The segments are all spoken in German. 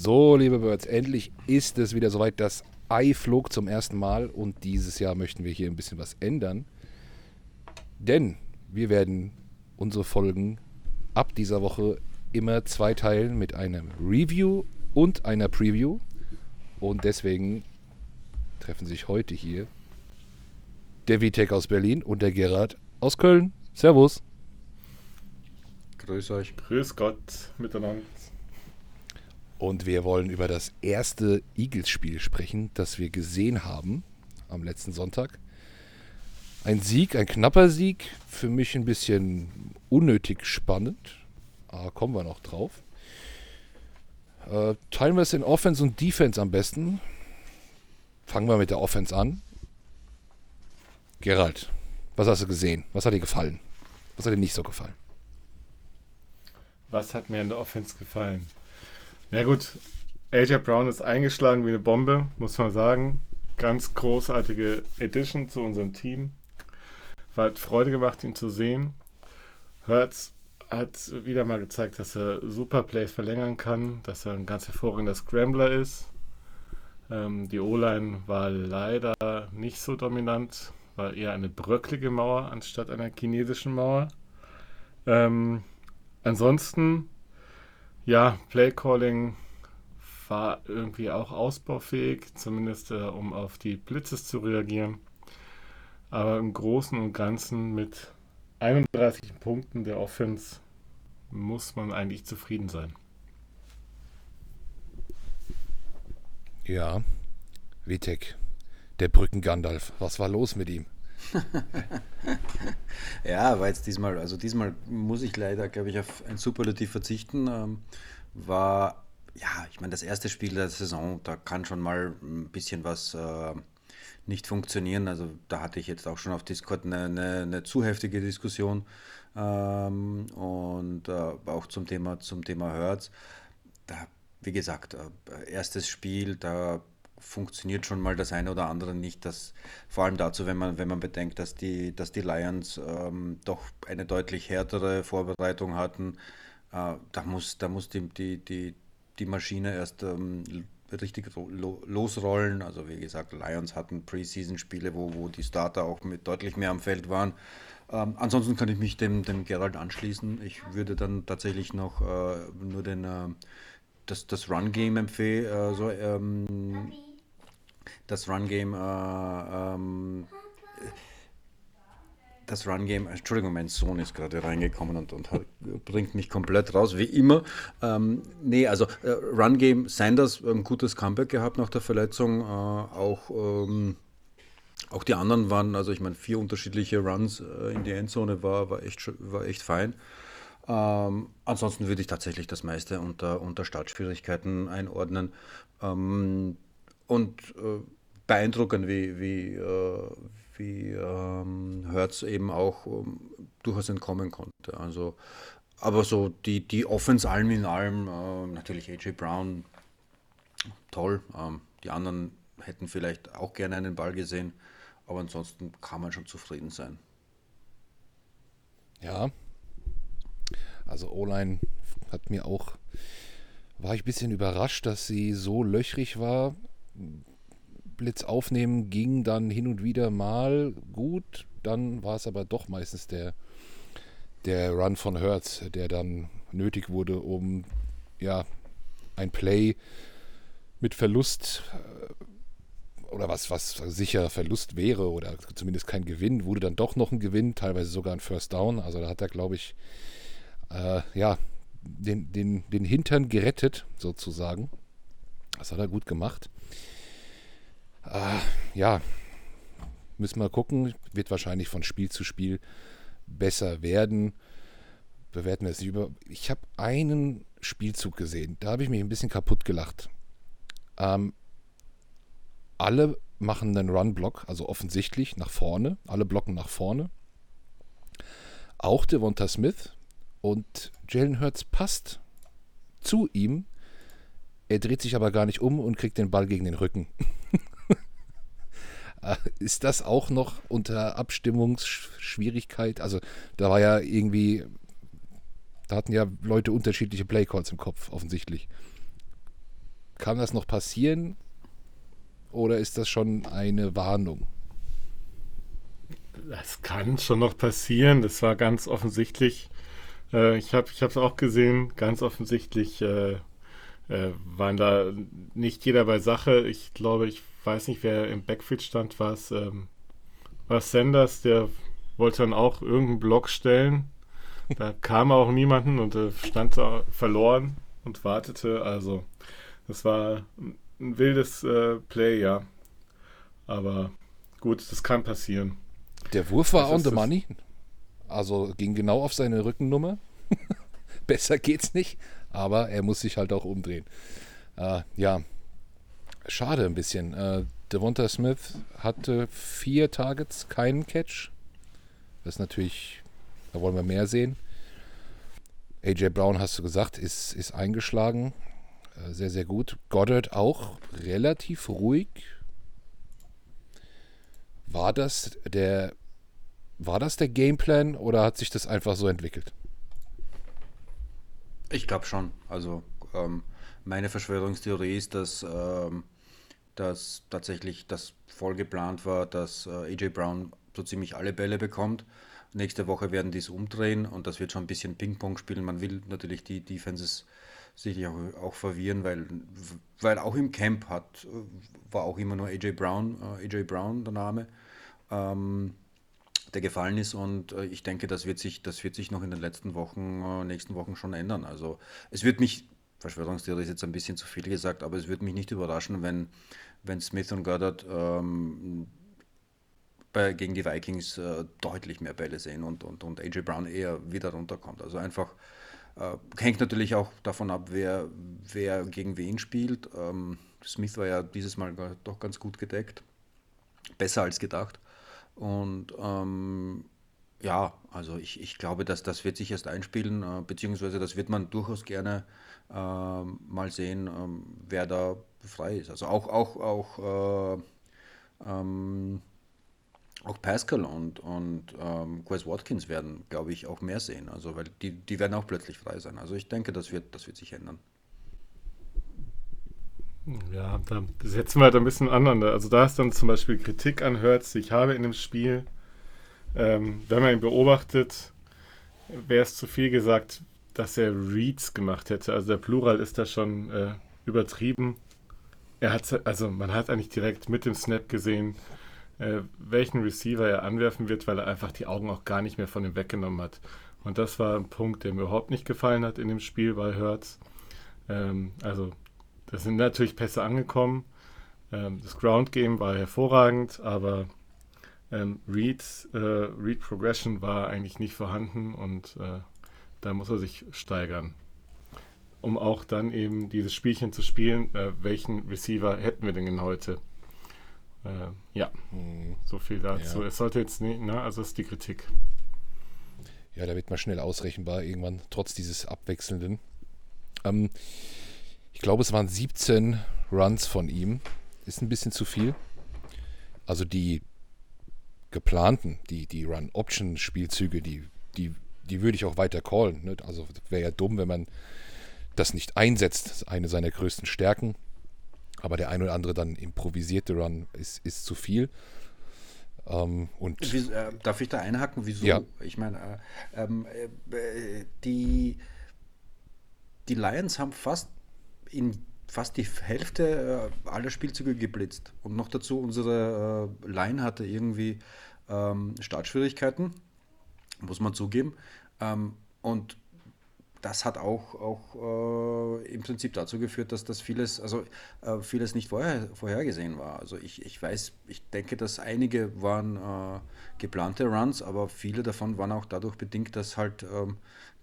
So, liebe Birds, endlich ist es wieder soweit. Das Ei flog zum ersten Mal und dieses Jahr möchten wir hier ein bisschen was ändern. Denn wir werden unsere Folgen ab dieser Woche immer zweiteilen mit einem Review und einer Preview. Und deswegen treffen sich heute hier der Vitek aus Berlin und der Gerhard aus Köln. Servus. Grüß euch. Grüß Gott miteinander. Und wir wollen über das erste Eagles-Spiel sprechen, das wir gesehen haben am letzten Sonntag. Ein Sieg, ein knapper Sieg, für mich ein bisschen unnötig spannend. Aber kommen wir noch drauf. Äh, teilen wir es in Offense und Defense am besten. Fangen wir mit der Offense an. Gerald, was hast du gesehen? Was hat dir gefallen? Was hat dir nicht so gefallen? Was hat mir in der Offense gefallen? Ja gut, AJ Brown ist eingeschlagen wie eine Bombe, muss man sagen. Ganz großartige Edition zu unserem Team. Hat Freude gemacht, ihn zu sehen. Hurts hat wieder mal gezeigt, dass er super Plays verlängern kann, dass er ein ganz hervorragender Scrambler ist. Ähm, die O-Line war leider nicht so dominant, war eher eine bröcklige Mauer anstatt einer chinesischen Mauer. Ähm, ansonsten, ja, Playcalling war irgendwie auch ausbaufähig, zumindest äh, um auf die Blitzes zu reagieren. Aber im Großen und Ganzen mit 31 Punkten der Offense muss man eigentlich zufrieden sein. Ja, Vitek, der Brücken-Gandalf. Was war los mit ihm? ja, war jetzt diesmal, also diesmal muss ich leider, glaube ich, auf ein Superlativ verzichten. Ähm, war, ja, ich meine, das erste Spiel der Saison, da kann schon mal ein bisschen was äh, nicht funktionieren. Also da hatte ich jetzt auch schon auf Discord eine, eine, eine zu heftige Diskussion ähm, und äh, auch zum Thema, zum Thema Hertz. Da, wie gesagt, äh, erstes Spiel, da funktioniert schon mal das eine oder andere nicht. Das, vor allem dazu, wenn man, wenn man bedenkt, dass die, dass die Lions ähm, doch eine deutlich härtere Vorbereitung hatten. Äh, da muss, da muss die, die, die, die Maschine erst ähm, richtig lo losrollen. Also wie gesagt, Lions hatten Preseason-Spiele, wo, wo die Starter auch mit deutlich mehr am Feld waren. Ähm, ansonsten kann ich mich dem, dem Gerald anschließen. Ich würde dann tatsächlich noch äh, nur den, äh, das, das Run-Game empfehlen. Äh, so, ähm, das Run-Game äh, ähm, das Run-Game, Entschuldigung, mein Sohn ist gerade reingekommen und, und hat, bringt mich komplett raus, wie immer. Ähm, nee, also äh, Run-Game, Sanders, ein gutes Comeback gehabt nach der Verletzung. Äh, auch, ähm, auch die anderen waren, also ich meine, vier unterschiedliche Runs äh, in die Endzone war, war, echt, war echt fein. Ähm, ansonsten würde ich tatsächlich das meiste unter, unter Startschwierigkeiten einordnen. Ähm, und äh, beeindruckend, wie, wie, äh, wie ähm, Hertz eben auch ähm, durchaus entkommen konnte. Also, aber so die, die Offense allem in allem, äh, natürlich AJ Brown, toll. Ähm, die anderen hätten vielleicht auch gerne einen Ball gesehen, aber ansonsten kann man schon zufrieden sein. Ja, also O-Line hat mir auch, war ich ein bisschen überrascht, dass sie so löchrig war. Blitz aufnehmen ging dann hin und wieder mal gut. Dann war es aber doch meistens der, der Run von Hertz, der dann nötig wurde, um ja ein Play mit Verlust äh, oder was, was sicher Verlust wäre oder zumindest kein Gewinn, wurde dann doch noch ein Gewinn, teilweise sogar ein First Down. Also da hat er, glaube ich, äh, ja, den, den, den Hintern gerettet, sozusagen. Das hat er gut gemacht. Äh, ja, müssen wir gucken. Wird wahrscheinlich von Spiel zu Spiel besser werden. Bewerten wir es nicht über. Ich habe einen Spielzug gesehen. Da habe ich mich ein bisschen kaputt gelacht. Ähm, alle machen einen Run-Block, also offensichtlich nach vorne. Alle blocken nach vorne. Auch Devonta Smith und Jalen Hurts passt zu ihm. Er dreht sich aber gar nicht um und kriegt den Ball gegen den Rücken. Äh, ist das auch noch unter Abstimmungsschwierigkeit? Also da war ja irgendwie, da hatten ja Leute unterschiedliche Playcalls im Kopf, offensichtlich. Kann das noch passieren oder ist das schon eine Warnung? Das kann schon noch passieren. Das war ganz offensichtlich. Äh, ich habe es auch gesehen. Ganz offensichtlich äh, äh, waren da nicht jeder bei Sache. Ich glaube, ich weiß nicht, wer im Backfield stand. War es ähm, Sanders, der wollte dann auch irgendeinen Block stellen. Da kam auch niemanden und äh, stand da verloren und wartete. Also, das war ein wildes äh, Play, ja. Aber gut, das kann passieren. Der Wurf war on the money. Also ging genau auf seine Rückennummer. Besser geht's nicht, aber er muss sich halt auch umdrehen. Äh, ja, schade ein bisschen. Äh, Devonta Smith hatte vier Targets, keinen Catch. Das ist natürlich, da wollen wir mehr sehen. AJ Brown, hast du gesagt, ist, ist eingeschlagen. Äh, sehr, sehr gut. Goddard auch relativ ruhig. War das der, war das der Gameplan oder hat sich das einfach so entwickelt? Ich glaube schon. Also ähm, meine Verschwörungstheorie ist, dass, ähm, dass tatsächlich das voll geplant war, dass äh, AJ Brown so ziemlich alle Bälle bekommt. Nächste Woche werden die es umdrehen und das wird schon ein bisschen Ping-Pong spielen. Man will natürlich die Defenses sicherlich auch, auch verwirren, weil, weil auch im Camp hat, war auch immer nur AJ Brown, äh, AJ Brown der Name, ähm, der gefallen ist und äh, ich denke, das wird sich, das wird sich noch in den letzten Wochen, äh, nächsten Wochen schon ändern. Also es wird mich, Verschwörungstheorie ist jetzt ein bisschen zu viel gesagt, aber es würde mich nicht überraschen, wenn, wenn Smith und Goddard ähm, bei, gegen die Vikings äh, deutlich mehr Bälle sehen und, und, und AJ Brown eher wieder runterkommt. Also einfach äh, hängt natürlich auch davon ab, wer, wer gegen wen spielt. Ähm, Smith war ja dieses Mal doch ganz gut gedeckt. Besser als gedacht. Und ähm, ja, also ich, ich glaube, dass das wird sich erst einspielen, äh, beziehungsweise das wird man durchaus gerne äh, mal sehen, ähm, wer da frei ist. Also auch, auch, auch äh, ähm, auch Pascal und, und ähm, Quest Watkins werden, glaube ich, auch mehr sehen. Also, weil die, die werden auch plötzlich frei sein. Also ich denke, das wird, das wird sich ändern. Ja, da setzen wir halt ein bisschen aneinander. Also da ist dann zum Beispiel Kritik an Hertz, ich habe in dem Spiel, ähm, wenn man ihn beobachtet, wäre es zu viel gesagt, dass er Reads gemacht hätte. Also der Plural ist da schon äh, übertrieben. Er hat, also man hat eigentlich direkt mit dem Snap gesehen, äh, welchen Receiver er anwerfen wird, weil er einfach die Augen auch gar nicht mehr von ihm weggenommen hat. Und das war ein Punkt, der mir überhaupt nicht gefallen hat in dem Spiel bei Hertz. Ähm, also, da sind natürlich Pässe angekommen. Ähm, das Ground Game war hervorragend, aber ähm, Reads, äh, Read Progression war eigentlich nicht vorhanden und äh, da muss er sich steigern. Um auch dann eben dieses Spielchen zu spielen, äh, welchen Receiver hätten wir denn heute? Äh, ja, hm. so viel dazu. Ja. Es sollte jetzt nicht, ne, also ist die Kritik. Ja, da wird man schnell ausrechenbar irgendwann, trotz dieses Abwechselnden. Ähm, ich glaube, es waren 17 Runs von ihm. Ist ein bisschen zu viel. Also die geplanten, die, die Run-Option-Spielzüge, die, die, die würde ich auch weiter callen. Ne? Also wäre ja dumm, wenn man das nicht einsetzt. Das ist eine seiner größten Stärken. Aber der ein oder andere dann improvisierte Run ist, ist zu viel. Ähm, und Wie, äh, darf ich da einhaken? Wieso? Ja. Ich meine, äh, ähm, äh, die, die Lions haben fast in fast die Hälfte äh, aller Spielzüge geblitzt. Und noch dazu, unsere äh, Line hatte irgendwie ähm, Startschwierigkeiten, muss man zugeben. Ähm, und das hat auch, auch äh, im Prinzip dazu geführt, dass das vieles, also äh, vieles nicht vorher, vorhergesehen war. Also ich, ich weiß, ich denke, dass einige waren äh, geplante Runs, aber viele davon waren auch dadurch bedingt, dass halt, ähm,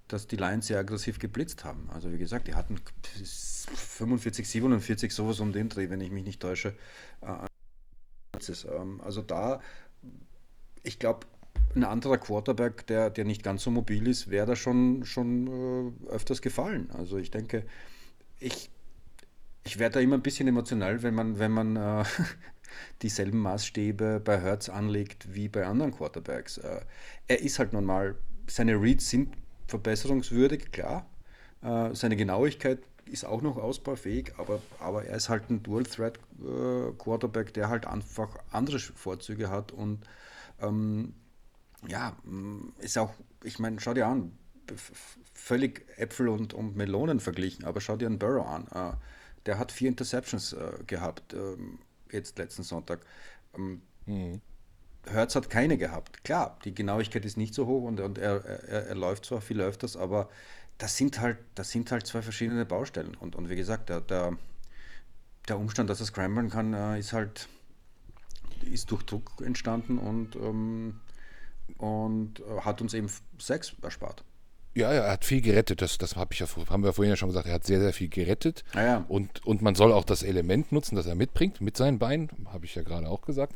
dass die Lions sehr aggressiv geblitzt haben. Also wie gesagt, die hatten 45, 47, sowas um den Dreh, wenn ich mich nicht täusche. Äh, ähm, also da, ich glaube, ein anderer Quarterback, der, der nicht ganz so mobil ist, wäre da schon, schon äh, öfters gefallen. Also ich denke, ich, ich werde da immer ein bisschen emotional, wenn man, wenn man äh, dieselben Maßstäbe bei Hertz anlegt wie bei anderen Quarterbacks. Äh, er ist halt nun mal, seine Reads sind verbesserungswürdig, klar. Äh, seine Genauigkeit ist auch noch ausbaufähig, aber, aber er ist halt ein Dual-Threat-Quarterback, der halt einfach andere Vorzüge hat und ähm, ja, ist auch, ich meine, schau dir an, völlig Äpfel und, und Melonen verglichen, aber schau dir einen Burrow an. Äh, der hat vier Interceptions äh, gehabt, ähm, jetzt letzten Sonntag. Ähm, mhm. Hertz hat keine gehabt. Klar, die Genauigkeit ist nicht so hoch und, und er, er, er läuft zwar viel öfters, aber das sind halt, das sind halt zwei verschiedene Baustellen. Und, und wie gesagt, der, der, der Umstand, dass er scramblen kann, äh, ist halt ist durch Druck entstanden und, ähm, und äh, hat uns eben Sex erspart. Ja, er hat viel gerettet. Das, das hab ich ja, haben wir vorhin ja schon gesagt. Er hat sehr, sehr viel gerettet. Ah, ja. und, und man soll auch das Element nutzen, das er mitbringt, mit seinen Beinen, habe ich ja gerade auch gesagt.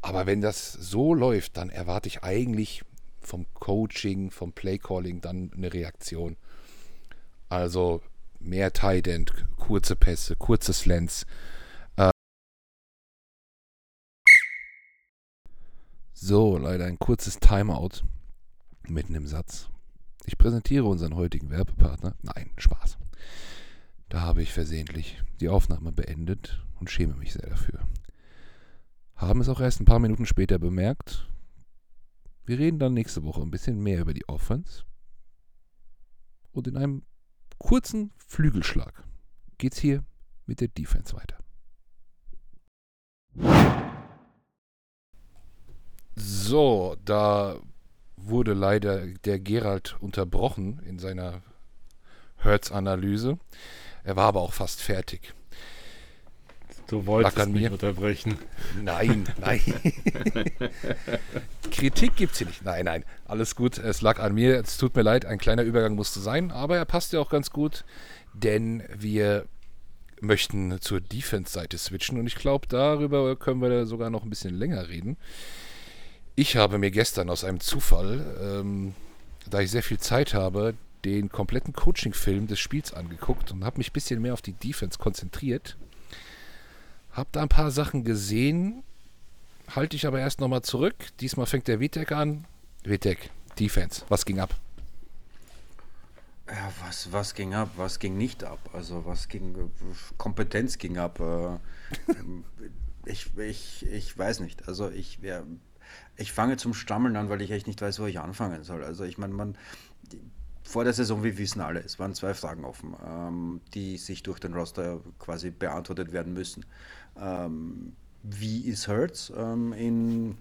Aber wenn das so läuft, dann erwarte ich eigentlich vom Coaching, vom Playcalling dann eine Reaktion. Also mehr Tight End, kurze Pässe, kurze Slants. So, leider ein kurzes Timeout mitten im Satz. Ich präsentiere unseren heutigen Werbepartner. Nein, Spaß. Da habe ich versehentlich die Aufnahme beendet und schäme mich sehr dafür. Haben es auch erst ein paar Minuten später bemerkt. Wir reden dann nächste Woche ein bisschen mehr über die Offense. Und in einem kurzen Flügelschlag geht's hier mit der Defense weiter. So, da wurde leider der Gerald unterbrochen in seiner Hertz-Analyse. Er war aber auch fast fertig. Du wolltest an mich mir. unterbrechen. Nein, nein. Kritik gibt es hier nicht. Nein, nein. Alles gut. Es lag an mir. Es tut mir leid. Ein kleiner Übergang musste sein. Aber er passt ja auch ganz gut. Denn wir möchten zur Defense-Seite switchen. Und ich glaube, darüber können wir sogar noch ein bisschen länger reden. Ich habe mir gestern aus einem Zufall, ähm, da ich sehr viel Zeit habe, den kompletten Coaching-Film des Spiels angeguckt und habe mich ein bisschen mehr auf die Defense konzentriert. Hab da ein paar Sachen gesehen, halte ich aber erst nochmal zurück. Diesmal fängt der Vitek an. Vitek, Defense, was ging ab? Ja, was, was ging ab, was ging nicht ab? Also was ging, Kompetenz ging ab. Äh, ich, ich, ich weiß nicht. Also ich, ja, ich fange zum Stammeln an, weil ich echt nicht weiß, wo ich anfangen soll. Also ich meine, man, vor der Saison, wir wissen alle, es waren zwei Fragen offen, ähm, die sich durch den Roster quasi beantwortet werden müssen. Ähm, wie ist Hurts ähm, in,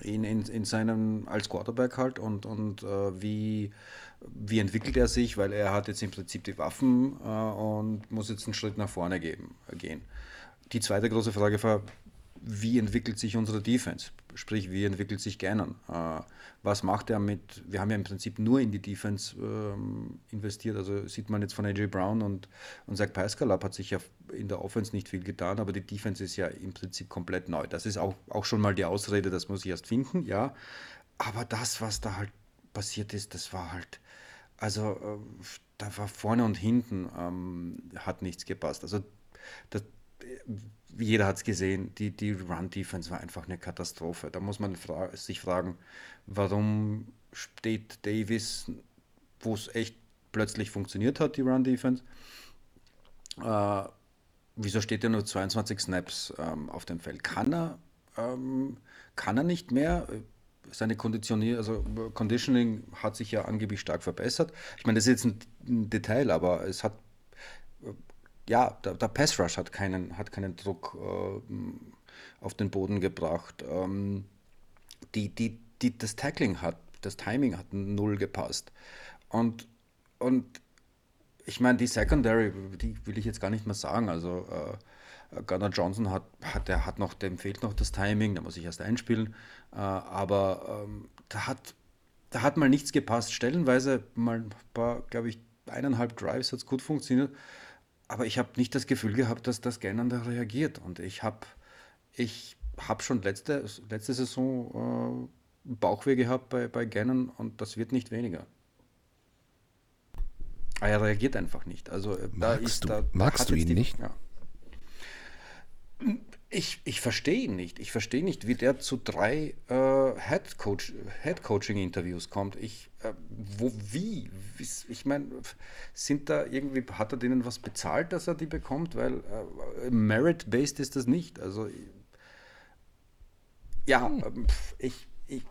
in, in, in seinem, als Quarterback halt und, und äh, wie, wie entwickelt er sich, weil er hat jetzt im Prinzip die Waffen äh, und muss jetzt einen Schritt nach vorne geben, gehen. Die zweite große Frage war, wie entwickelt sich unsere Defense? Sprich, wie entwickelt sich Gannon? Äh, was macht er mit, wir haben ja im Prinzip nur in die Defense ähm, investiert, also sieht man jetzt von AJ Brown und, und Zach Pascalab hat sich ja in der Offense nicht viel getan, aber die Defense ist ja im Prinzip komplett neu. Das ist auch, auch schon mal die Ausrede, das muss ich erst finden, ja. Aber das, was da halt passiert ist, das war halt, also äh, da war vorne und hinten ähm, hat nichts gepasst. Also das, jeder hat es gesehen, die, die Run-Defense war einfach eine Katastrophe. Da muss man fra sich fragen, warum steht Davis, wo es echt plötzlich funktioniert hat, die Run-Defense, äh, wieso steht er nur 22 Snaps ähm, auf dem Feld? Kann er, ähm, kann er nicht mehr? Seine Konditionier also Conditioning hat sich ja angeblich stark verbessert. Ich meine, das ist jetzt ein Detail, aber es hat ja, der, der Pass Rush hat keinen, hat keinen Druck äh, auf den Boden gebracht. Ähm, die, die, die, das Tackling hat, das Timing hat null gepasst. Und, und ich meine, die Secondary, die will ich jetzt gar nicht mehr sagen. Also äh, Gunnar Johnson hat, hat, der hat noch, dem fehlt noch das Timing, da muss ich erst einspielen. Äh, aber ähm, da hat da hat mal nichts gepasst. Stellenweise mal ein paar, glaube ich, eineinhalb Drives hat es gut funktioniert aber ich habe nicht das Gefühl gehabt, dass das da reagiert. Und ich habe ich hab schon letzte, letzte Saison äh, Bauchweh gehabt bei, bei Gannon und das wird nicht weniger. Ah, er reagiert einfach nicht. Also äh, magst da ist, du, da magst du ihn die, nicht? Ja. Ich, ich verstehe ihn nicht. Ich verstehe nicht, wie der zu drei äh, Head, Coach, Head Coaching Interviews kommt. Ich, äh, wo, wie? Ich meine, sind da irgendwie, hat er denen was bezahlt, dass er die bekommt? Weil äh, Merit-based ist das nicht. Also, ja, hm. Ähm, ich, ich,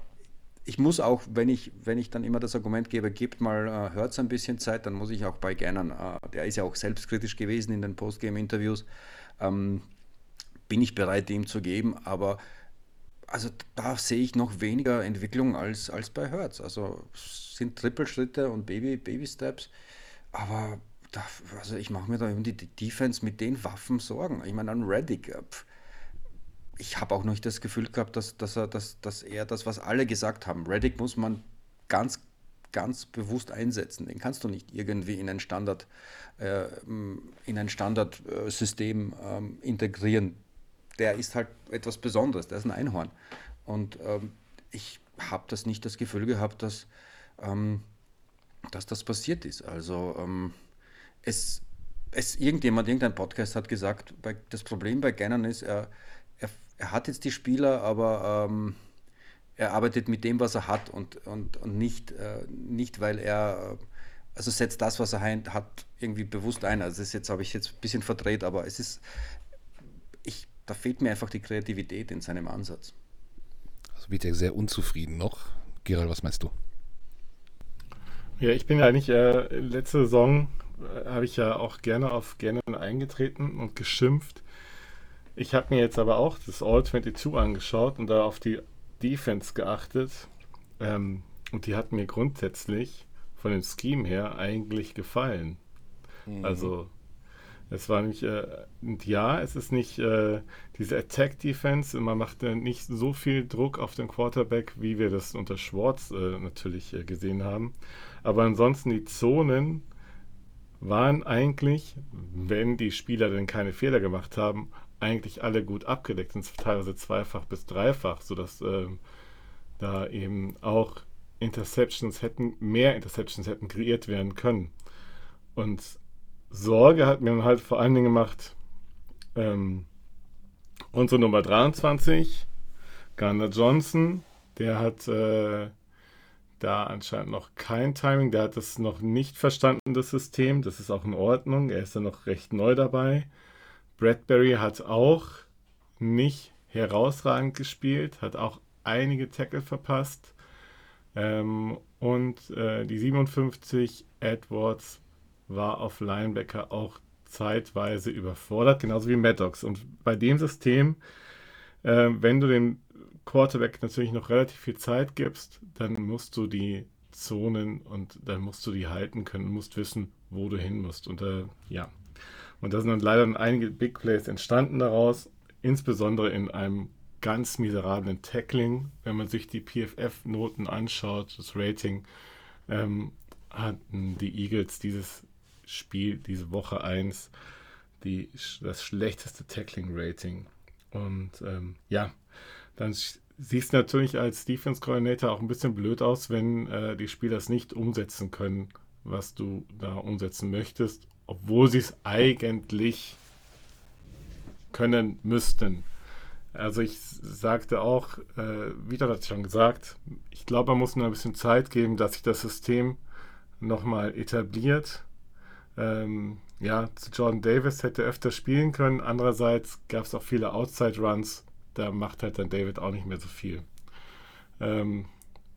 ich muss auch, wenn ich, wenn ich dann immer das Argument gebe, gebt mal, äh, hört ein bisschen Zeit, dann muss ich auch bei Gernern, äh, der ist ja auch selbstkritisch gewesen in den Postgame-Interviews, ähm, bin ich bereit, ihm zu geben, aber also da sehe ich noch weniger Entwicklung als, als bei Hertz. Also sind Trippelschritte und Baby, Baby Steps, aber da, also ich mache mir da um die Defense mit den Waffen Sorgen. Ich meine, an Reddick, äh, ich habe auch nicht das Gefühl gehabt, dass, dass, er, dass, dass er das, was alle gesagt haben, Reddick muss man ganz, ganz bewusst einsetzen. Den kannst du nicht irgendwie in ein Standard, äh, in ein Standardsystem äh, integrieren der ist halt etwas Besonderes, der ist ein Einhorn. Und ähm, ich habe das nicht das Gefühl gehabt, dass, ähm, dass das passiert ist. Also ähm, es, es irgendjemand, irgendein Podcast hat gesagt, bei, das Problem bei Gannon ist, er, er, er hat jetzt die Spieler, aber ähm, er arbeitet mit dem, was er hat und, und, und nicht, äh, nicht, weil er, also setzt das, was er hat, irgendwie bewusst ein. Also das jetzt habe ich jetzt ein bisschen verdreht, aber es ist, da fehlt mir einfach die Kreativität in seinem Ansatz. Also wird er sehr unzufrieden noch. Gerald, was meinst du? Ja, ich bin ja eigentlich äh, letzte Saison äh, habe ich ja auch gerne auf gerne eingetreten und geschimpft. Ich habe mir jetzt aber auch das All 22 angeschaut und da auf die Defense geachtet. Ähm, und die hat mir grundsätzlich von dem Scheme her eigentlich gefallen. Mhm. Also es war nicht, äh, ja, es ist nicht äh, diese Attack-Defense, man macht äh, nicht so viel Druck auf den Quarterback, wie wir das unter Schwartz äh, natürlich äh, gesehen haben. Aber ansonsten die Zonen waren eigentlich, wenn die Spieler denn keine Fehler gemacht haben, eigentlich alle gut abgedeckt, sind teilweise zweifach bis dreifach, sodass ähm, da eben auch Interceptions hätten, mehr Interceptions hätten kreiert werden können. Und Sorge hat mir halt vor allen Dingen gemacht, ähm, unsere Nummer 23, Garner Johnson, der hat äh, da anscheinend noch kein Timing, der hat das noch nicht verstanden, das System. Das ist auch in Ordnung, er ist ja noch recht neu dabei. Bradbury hat auch nicht herausragend gespielt, hat auch einige Tackle verpasst. Ähm, und äh, die 57 Edwards war auf Linebacker auch zeitweise überfordert, genauso wie Maddox. Und bei dem System, äh, wenn du dem Quarterback natürlich noch relativ viel Zeit gibst, dann musst du die Zonen und dann musst du die halten können musst wissen, wo du hin musst. Und äh, ja, und da sind dann leider einige Big Plays entstanden daraus, insbesondere in einem ganz miserablen Tackling. Wenn man sich die PFF-Noten anschaut, das Rating, ähm, hatten die Eagles dieses Spiel diese Woche 1 die, das schlechteste Tackling-Rating. Und ähm, ja, dann siehst du natürlich als Defense-Coordinator auch ein bisschen blöd aus, wenn äh, die Spieler es nicht umsetzen können, was du da umsetzen möchtest, obwohl sie es eigentlich können müssten. Also ich sagte auch, äh, wieder hat schon gesagt, ich glaube, man muss nur ein bisschen Zeit geben, dass sich das System nochmal etabliert ähm, ja, Jordan Davis hätte öfter spielen können. Andererseits gab es auch viele Outside-Runs. Da macht halt dann David auch nicht mehr so viel. Ähm,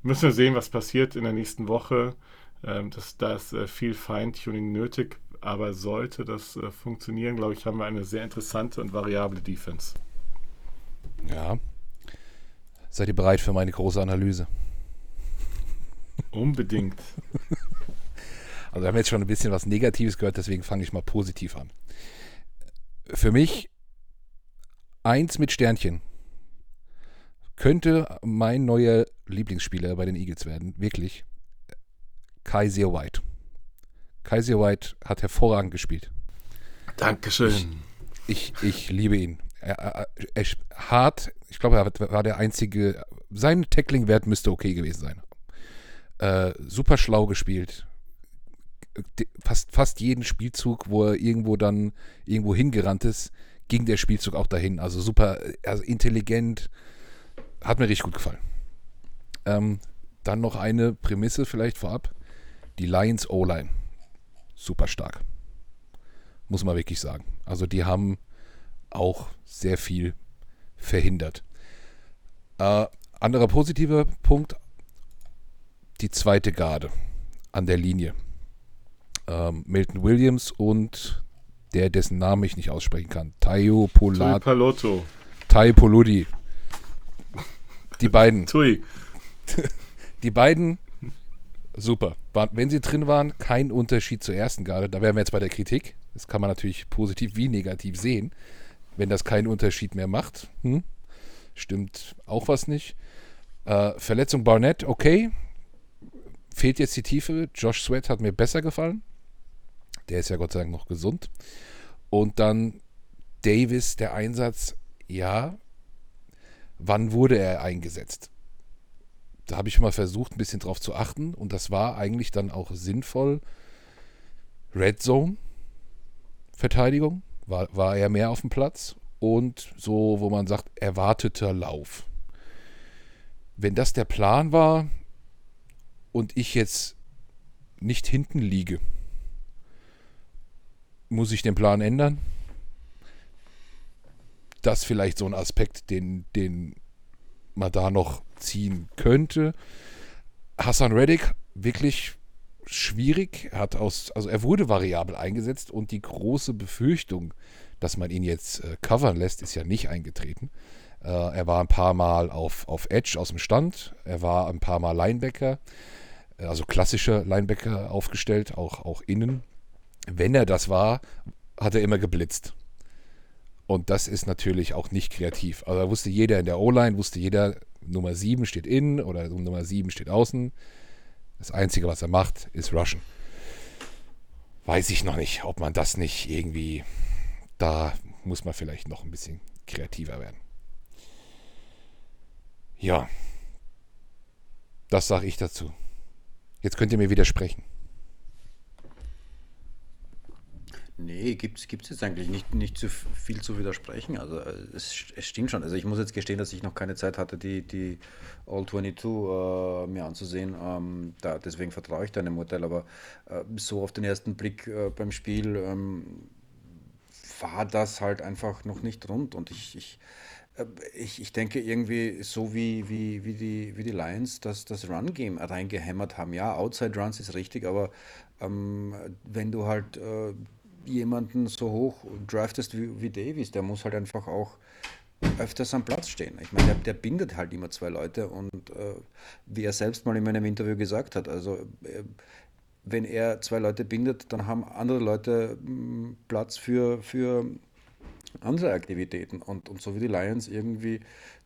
müssen wir sehen, was passiert in der nächsten Woche. Ähm, das, da ist äh, viel Feintuning nötig. Aber sollte das äh, funktionieren, glaube ich, haben wir eine sehr interessante und variable Defense. Ja. Seid ihr bereit für meine große Analyse? Unbedingt. Also wir haben jetzt schon ein bisschen was Negatives gehört, deswegen fange ich mal positiv an. Für mich eins mit Sternchen könnte mein neuer Lieblingsspieler bei den Eagles werden, wirklich. Kaiser White. Kaiser White hat hervorragend gespielt. Dankeschön. Ich, ich, ich liebe ihn. Er, er, er, hart, ich glaube, er war der einzige, sein Tackling-Wert müsste okay gewesen sein. Äh, super schlau gespielt, fast, fast jeden Spielzug, wo er irgendwo dann irgendwo hingerannt ist, ging der Spielzug auch dahin. Also super, also intelligent, hat mir richtig gut gefallen. Ähm, dann noch eine Prämisse vielleicht vorab. Die Lions O-Line. Super stark. Muss man wirklich sagen. Also die haben auch sehr viel verhindert. Äh, anderer positiver Punkt, die zweite Garde an der Linie. Ähm, Milton Williams und der, dessen Namen ich nicht aussprechen kann. Tayo Polat. Palotto. Tayo Poludi. Die beiden. Tui. Die beiden, super. Wenn sie drin waren, kein Unterschied zur ersten Garde. Da wären wir jetzt bei der Kritik. Das kann man natürlich positiv wie negativ sehen. Wenn das keinen Unterschied mehr macht, hm, stimmt auch was nicht. Äh, Verletzung Barnett, okay. Fehlt jetzt die Tiefe. Josh Sweat hat mir besser gefallen. Der ist ja Gott sei Dank noch gesund. Und dann Davis, der Einsatz, ja. Wann wurde er eingesetzt? Da habe ich mal versucht, ein bisschen drauf zu achten. Und das war eigentlich dann auch sinnvoll. Red Zone Verteidigung war, war er mehr auf dem Platz. Und so, wo man sagt, erwarteter Lauf. Wenn das der Plan war und ich jetzt nicht hinten liege, muss ich den Plan ändern? Das vielleicht so ein Aspekt, den, den man da noch ziehen könnte. Hassan Reddick wirklich schwierig. Er hat aus, also er wurde variabel eingesetzt und die große Befürchtung, dass man ihn jetzt äh, covern lässt, ist ja nicht eingetreten. Äh, er war ein paar Mal auf, auf Edge aus dem Stand. Er war ein paar Mal Linebacker, äh, also klassischer Linebacker aufgestellt, auch, auch innen wenn er das war, hat er immer geblitzt. Und das ist natürlich auch nicht kreativ. Also da wusste jeder in der O-Line, wusste jeder, Nummer 7 steht innen oder Nummer 7 steht außen. Das Einzige, was er macht, ist rushen. Weiß ich noch nicht, ob man das nicht irgendwie, da muss man vielleicht noch ein bisschen kreativer werden. Ja, das sage ich dazu. Jetzt könnt ihr mir widersprechen. Nee, gibt es jetzt eigentlich nicht, nicht zu viel zu widersprechen. Also äh, es, es stimmt schon. Also ich muss jetzt gestehen, dass ich noch keine Zeit hatte, die, die All 22 äh, mir anzusehen. Ähm, da, deswegen vertraue ich deinem Modell. Aber äh, so auf den ersten Blick äh, beim Spiel ähm, war das halt einfach noch nicht rund. Und ich, ich, äh, ich, ich denke irgendwie so wie, wie, wie, die, wie die Lions das, das Run-Game reingehämmert haben. Ja, Outside Runs ist richtig, aber ähm, wenn du halt äh, jemanden so hoch draftest wie, wie Davis, der muss halt einfach auch öfters am Platz stehen. Ich meine, der, der bindet halt immer zwei Leute und äh, wie er selbst mal in meinem Interview gesagt hat, also äh, wenn er zwei Leute bindet, dann haben andere Leute mh, hm, Platz für, für andere Aktivitäten. Und, und so wie die Lions irgendwie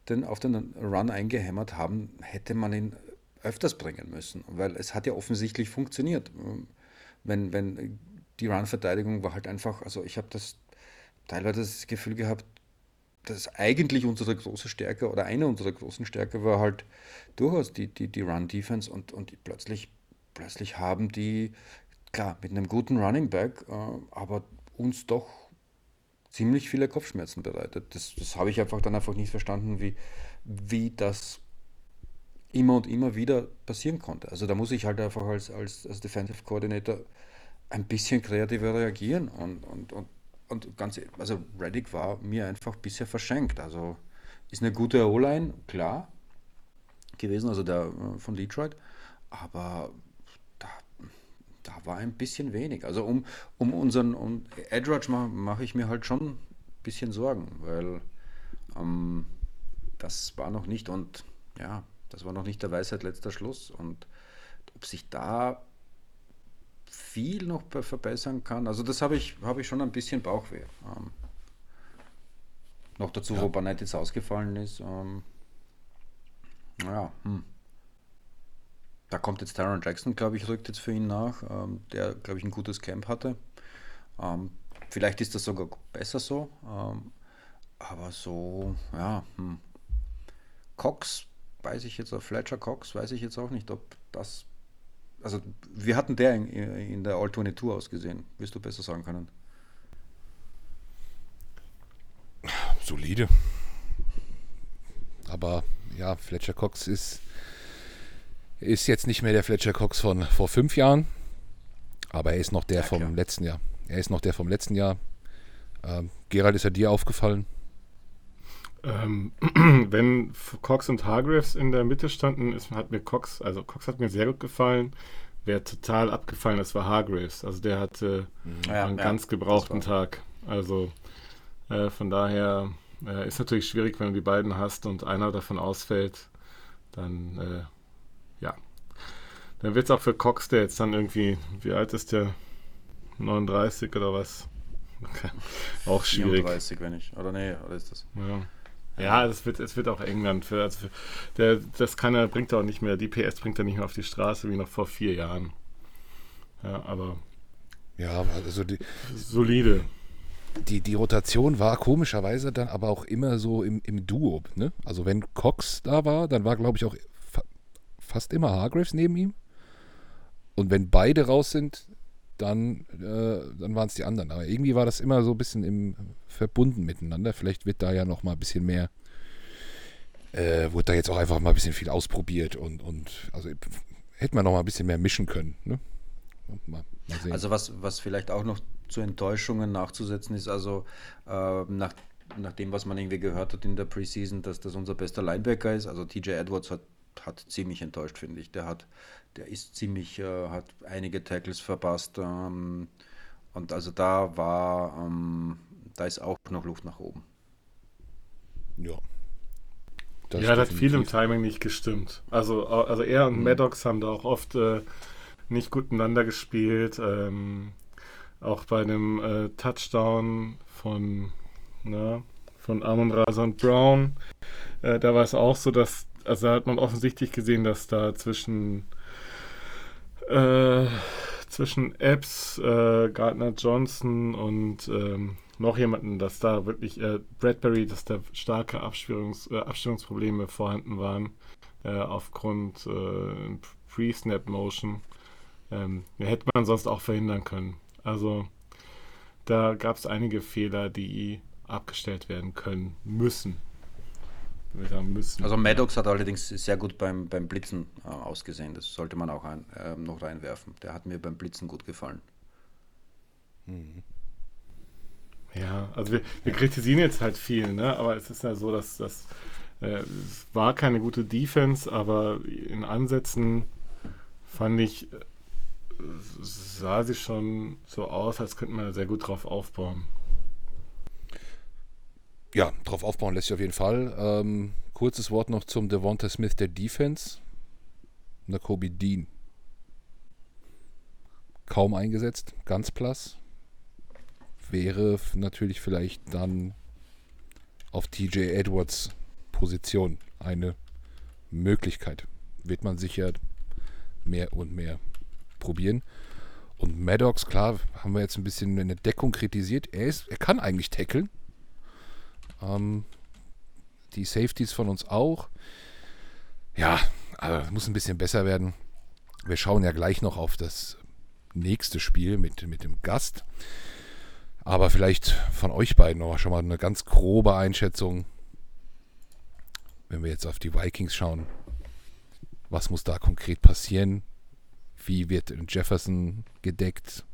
den, auf den Run eingehämmert haben, hätte man ihn öfters bringen müssen, weil es hat ja offensichtlich funktioniert. Wenn, wenn die Run-Verteidigung war halt einfach, also ich habe das teilweise das Gefühl gehabt, dass eigentlich unsere große Stärke oder eine unserer großen Stärke war halt durchaus die, die, die Run-Defense und, und plötzlich, plötzlich haben die, klar, mit einem guten Running Back, äh, aber uns doch ziemlich viele Kopfschmerzen bereitet. Das, das habe ich einfach dann einfach nicht verstanden, wie, wie das immer und immer wieder passieren konnte. Also da muss ich halt einfach als, als, als Defensive Coordinator ein bisschen kreativer reagieren und, und, und, und ganz, also Reddick war mir einfach bisher verschenkt. Also ist eine gute O-Line, klar, gewesen, also der äh, von Detroit, aber da, da war ein bisschen wenig. Also um, um unseren um Edge Rush mache mach ich mir halt schon ein bisschen Sorgen, weil ähm, das war noch nicht und ja, das war noch nicht der Weisheit letzter Schluss und ob sich da viel noch verbessern kann. Also das habe ich, habe ich schon ein bisschen Bauchweh. Ähm, noch dazu, ja. wo Barnett jetzt ausgefallen ist. Ähm, ja, hm. Da kommt jetzt Taron Jackson, glaube ich, rückt jetzt für ihn nach, ähm, der, glaube ich, ein gutes Camp hatte. Ähm, vielleicht ist das sogar besser so. Ähm, aber so, ja, hm. Cox weiß ich jetzt, Fletcher Cox weiß ich jetzt auch nicht, ob das also wie hat denn der in, in der All 22 ausgesehen? Wirst du besser sagen können? solide. Aber ja, Fletcher Cox ist, ist jetzt nicht mehr der Fletcher Cox von vor fünf Jahren. Aber er ist noch der Ja, vom klar. letzten Jahr. Er ist noch der vom letzten Jahr. Ähm, Gerald, ist er dir aufgefallen? Ähm, wenn Cox und Hargreaves in der Mitte standen, ist, hat mir Cox, also Cox hat mir sehr gut gefallen. Wer total abgefallen ist, war Hargreaves. Also der hatte Ja, einen ja, ganz gebrauchten Tag. Also äh, von daher äh, ist natürlich schwierig, wenn du die beiden hast und einer davon ausfällt, dann äh, ja. Dann wird es auch für Cox, der jetzt dann irgendwie, wie alt ist der? 39 oder was? Okay. Auch schwierig. 34, wenn ich. Oder nee, oder ist das? Ja. Ja, es wird, es wird auch England. Für, also für, der, das kann er, bringt er auch nicht mehr. Die PS bringt er nicht mehr auf die Straße wie noch vor vier Jahren. Ja, aber Ja, also die, solide. die, die Rotation war komischerweise dann aber auch immer so im, im Duo. Ne? Also wenn Cox da war, dann war, glaube ich, auch fa fast immer Hargreaves neben ihm. Und wenn beide raus sind, dann, äh, dann waren es die anderen. Aber irgendwie war das immer so ein bisschen im, verbunden miteinander. Vielleicht wird da ja noch mal ein bisschen mehr, äh, wurde da jetzt auch einfach mal ein bisschen viel ausprobiert und, und also hätte man noch mal ein bisschen mehr mischen können. Ne? Mal, mal. Also was, was vielleicht auch noch zu Enttäuschungen nachzusetzen ist, also äh, nach, nach dem, was man irgendwie gehört hat in der Preseason, dass das unser bester Linebacker ist. Also TJ Edwards hat, hat ziemlich enttäuscht, finde ich. Der hat, der ist ziemlich, äh, hat einige Tackles verpasst. Ähm, und also da war, ähm, da ist auch noch Luft nach oben. ja. Das ja, das hat viel im. Timing nicht gestimmt. Also, also er und Maddox haben da auch oft äh, nicht gut miteinander gespielt. Ähm, auch bei dem äh, Touchdown von, na, von Amon Razan Brown, äh, da war es auch so, dass, also da hat man offensichtlich gesehen, dass da zwischen äh, zwischen Epps, äh, Gardner Johnson und ähm, noch jemanden, dass da wirklich äh, Bradbury, dass da starke Abstimmungs, äh, Abstimmungsprobleme vorhanden waren äh, aufgrund äh, Pre-Snap-Motion. Ähm, hätte man sonst auch verhindern können. Also da gab es einige Fehler, die abgestellt werden können müssen. Wir sagen müssen. Also Maddox hat allerdings sehr gut beim, beim Blitzen äh, ausgesehen. Das sollte man auch ein, ähm, noch reinwerfen. Der hat mir beim Blitzen gut gefallen. Ja, also wir, wir kritisieren jetzt halt viel, ne? aber es ist ja so, dass das äh, es war keine gute Defense, aber in Ansätzen fand ich, äh, sah sie schon so aus, als könnte man da sehr gut drauf aufbauen. Ja, drauf aufbauen lässt sich auf jeden Fall. Ähm, kurzes Wort noch zum Devonta Smith der Defense. Nakobe Dean. Kaum eingesetzt, ganz blass. Wäre natürlich vielleicht dann auf TJ Edwards Position eine Möglichkeit. Wird man sicher mehr und mehr probieren. Und Maddox, klar, haben wir jetzt ein bisschen eine Deckung kritisiert. Er, ist, er kann eigentlich tackeln. Ähm, die Safeties von uns auch. Ja, aber muss ein bisschen besser werden. Wir schauen ja gleich noch auf das nächste Spiel mit, mit dem Gast. Aber vielleicht von euch beiden noch schon mal eine ganz grobe Einschätzung, wenn wir jetzt auf die Vikings schauen. Was muss da konkret passieren? Wie wird Jefferson gedeckt?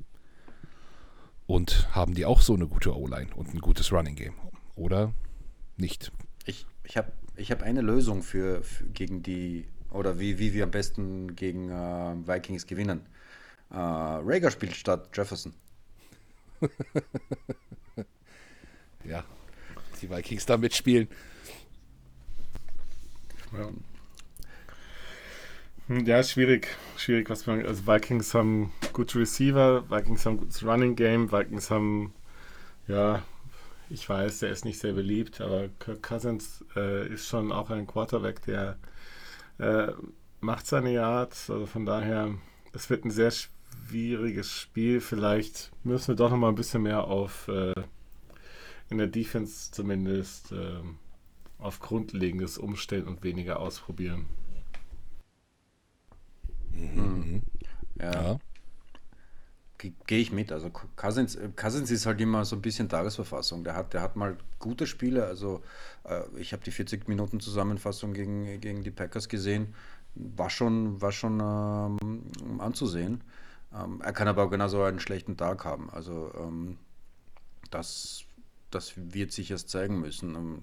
Und haben die auch so eine gute O-Line und ein gutes Running Game? Oder nicht? Ich, ich habe ich hab eine Lösung für, für gegen die, oder wie, wie wir am besten gegen äh, Vikings gewinnen. Äh, Rager spielt statt Jefferson. Ja, die Vikings da mitspielen. Ja. Hm, Ja, ist schwierig. Schwierig, was man. Also Vikings haben gute Receiver, Vikings haben gutes Running Game, Vikings haben, ja, ich weiß, der ist nicht sehr beliebt, aber Kirk Cousins äh, ist schon auch ein Quarterback, der äh, macht seine Yards. Also von daher, es wird ein sehr schwieriges Spiel. Vielleicht müssen wir doch noch mal ein bisschen mehr auf äh, in der Defense zumindest ähm, auf Grundlegendes umstellen und weniger ausprobieren. Ja. Ja. Gehe ich mit. Also Cousins, Cousins ist halt immer so ein bisschen Tagesverfassung. Der hat, der hat mal gute Spiele. Also äh, ich habe die 40 Minuten Zusammenfassung gegen, gegen die Packers gesehen. War schon, war schon ähm, anzusehen. Ähm, er kann aber auch genauso einen schlechten Tag haben. Also ähm, das, das wird sich erst zeigen müssen. Ähm,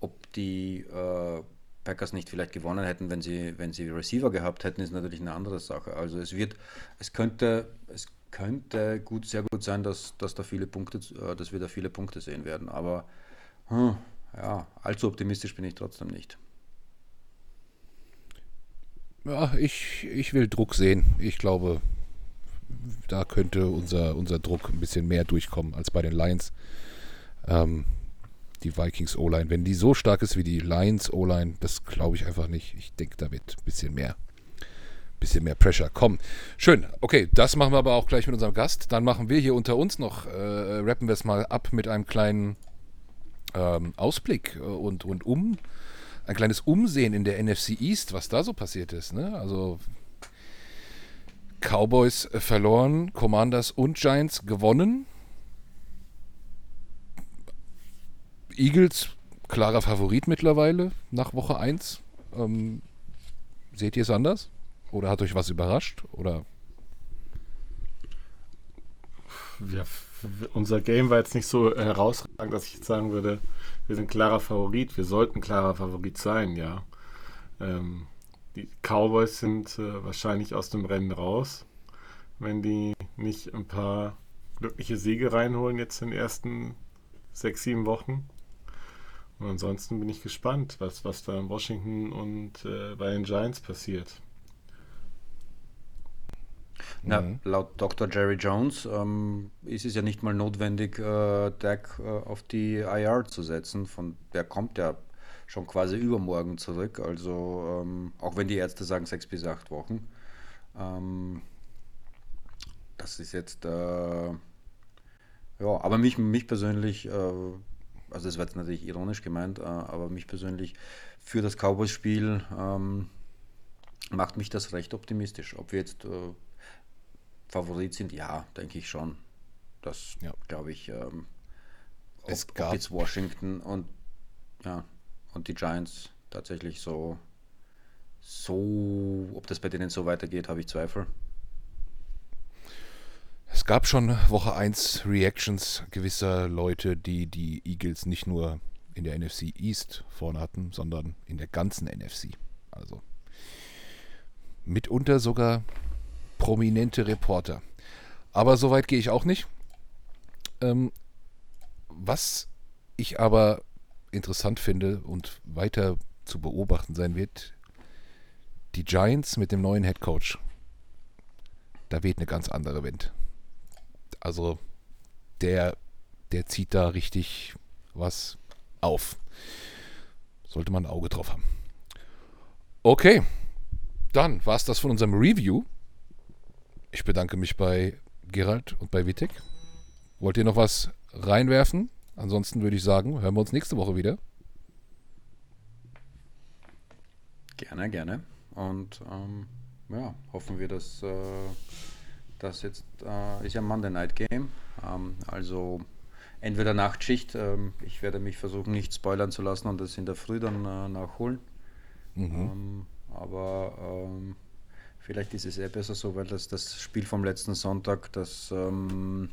ob die äh, Packers nicht vielleicht gewonnen hätten, wenn sie, wenn sie Receiver gehabt hätten, ist natürlich eine andere Sache. Also es wird, es könnte, es könnte gut, sehr gut sein, dass, dass da viele Punkte, äh, dass wir da viele Punkte sehen werden. Aber hm, ja, allzu optimistisch bin ich trotzdem nicht. Ja, ich, ich will Druck sehen. Ich glaube, da könnte unser, unser Druck ein bisschen mehr durchkommen als bei den Lions. Ähm, die Vikings O-Line. Wenn die so stark ist wie die Lions O-Line, das glaube ich einfach nicht. Ich denke, da wird ein bisschen mehr, bisschen mehr Pressure kommen. Schön. Okay, das machen wir aber auch gleich mit unserem Gast. Dann machen wir hier unter uns noch, äh, rappen wir es mal ab mit einem kleinen ähm, Ausblick äh, und, und um, ein kleines Umsehen in der NFC East, was da so passiert ist. Ne? Also Cowboys verloren, Commanders und Giants gewonnen. Eagles klarer Favorit mittlerweile nach Woche 1. Ähm, seht ihr es anders? Oder hat euch was überrascht? Oder? Ja, unser Game war jetzt nicht so herausragend, dass ich jetzt sagen würde, wir sind klarer Favorit. Wir sollten klarer Favorit sein, ja. Ähm, die Cowboys sind äh, wahrscheinlich aus dem Rennen raus, wenn die nicht ein paar glückliche Siege reinholen jetzt in den ersten sechs, sieben Wochen. Und ansonsten bin ich gespannt, was, was da in Washington und äh, bei den Giants passiert. Na, mhm. laut Dr. Jerry Jones ähm, ist es ja nicht mal notwendig, äh, Dak äh, auf die IR zu setzen. Von der kommt ja schon quasi übermorgen zurück. Also ähm, auch wenn die Ärzte sagen sechs bis acht Wochen. Ähm, das ist jetzt äh, ja, aber mich, mich persönlich äh, also das war jetzt natürlich ironisch gemeint, äh, aber mich persönlich für das Cowboys-Spiel ähm, macht mich das recht optimistisch. Ob wir jetzt äh, Favorit sind, ja, denke ich schon. Das ja. glaube ich. Ähm, ob, es gab ob jetzt Washington und ja und die Giants tatsächlich so so, ob das bei denen so weitergeht, habe ich Zweifel. Es gab schon Woche 1 Reactions gewisser Leute, die die Eagles nicht nur in der NFC East vorne hatten, sondern in der ganzen NFC. Also mitunter sogar prominente Reporter. Aber so weit gehe ich auch nicht. Ähm, was ich aber interessant finde und weiter zu beobachten sein wird, die Giants mit dem neuen Head Coach. Da weht eine ganz andere Wind. Also der, der zieht da richtig was auf. Sollte man ein Auge drauf haben. Okay, dann war es das von unserem Review. Ich bedanke mich bei Gerald und bei Wittek. Wollt ihr noch was reinwerfen? Ansonsten würde ich sagen, hören wir uns nächste Woche wieder. Gerne, gerne. Und ähm, ja, hoffen wir, dass äh, das jetzt äh, ist ja Monday Night Game. Ähm, also entweder Nachtschicht. Ähm, ich werde mich versuchen, nicht spoilern zu lassen und das in der Früh dann äh, nachholen. Mhm. Ähm, aber ähm, vielleicht ist es eher besser so, weil das, das Spiel vom letzten Sonntag, das ähm,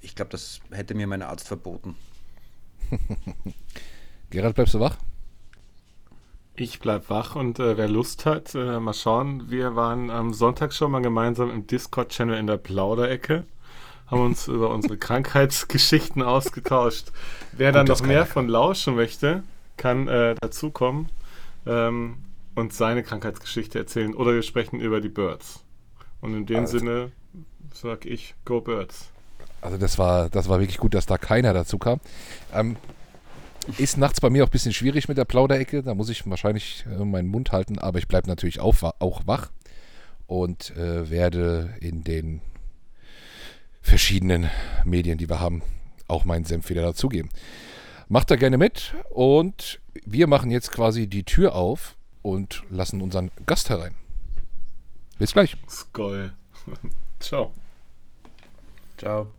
ich glaube, das hätte mir mein Arzt verboten. Gerald, bleibst du wach? Ich bleib wach und äh, wer Lust hat, äh, mal schauen. Wir waren am Sonntag schon mal gemeinsam im Discord-Channel in der Plauderecke, haben uns über unsere Krankheitsgeschichten ausgetauscht. Wer dann noch mehr von lauschen möchte, kann äh, dazukommen ähm, und seine Krankheitsgeschichte erzählen oder wir sprechen über die Birds. Und in dem also, Sinne sag ich, go Birds. Also das war, das war wirklich gut, dass da keiner dazu kam. Ähm, ist nachts bei mir auch ein bisschen schwierig mit der Plauderecke. Da muss ich wahrscheinlich äh, meinen Mund halten, aber ich bleibe natürlich auch, auch wach und äh, werde in den verschiedenen Medien, die wir haben, auch meinen Senf wieder dazugeben. Macht da gerne mit und wir machen jetzt quasi die Tür auf und lassen unseren Gast herein. Bis gleich. Skoll. Ciao. Ciao.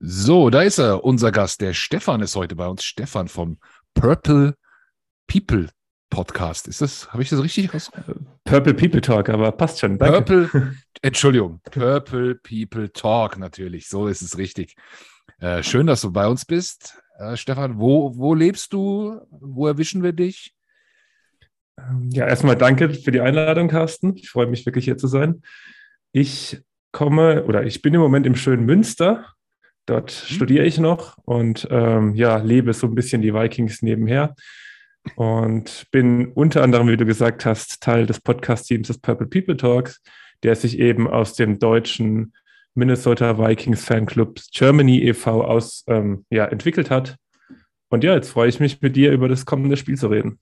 So, da ist er, unser Gast. Der Stefan ist heute bei uns. Stefan vom Purple People Podcast. Ist das, habe ich das richtig aus? Purple People Talk, aber passt schon. Danke. Purple, Entschuldigung, Purple People Talk natürlich. So ist es richtig. Äh, schön, dass du bei uns bist. Äh, Stefan, wo, wo lebst du? Wo erwischen wir dich? Ähm, ja, erstmal danke für die Einladung, Carsten. Ich freue mich wirklich hier zu sein. Ich komme oder ich bin im Moment im schönen Münster Dort mhm. studiere ich noch und ähm, ja, lebe so ein bisschen die Vikings nebenher und bin unter anderem, wie du gesagt hast, Teil des Podcast-Teams des Purple People Talks, der sich eben aus dem deutschen Minnesota Vikings Fanclubs Germany e.V. aus ähm, ja, entwickelt hat. Und ja, jetzt freue ich mich mit dir über das kommende Spiel zu reden.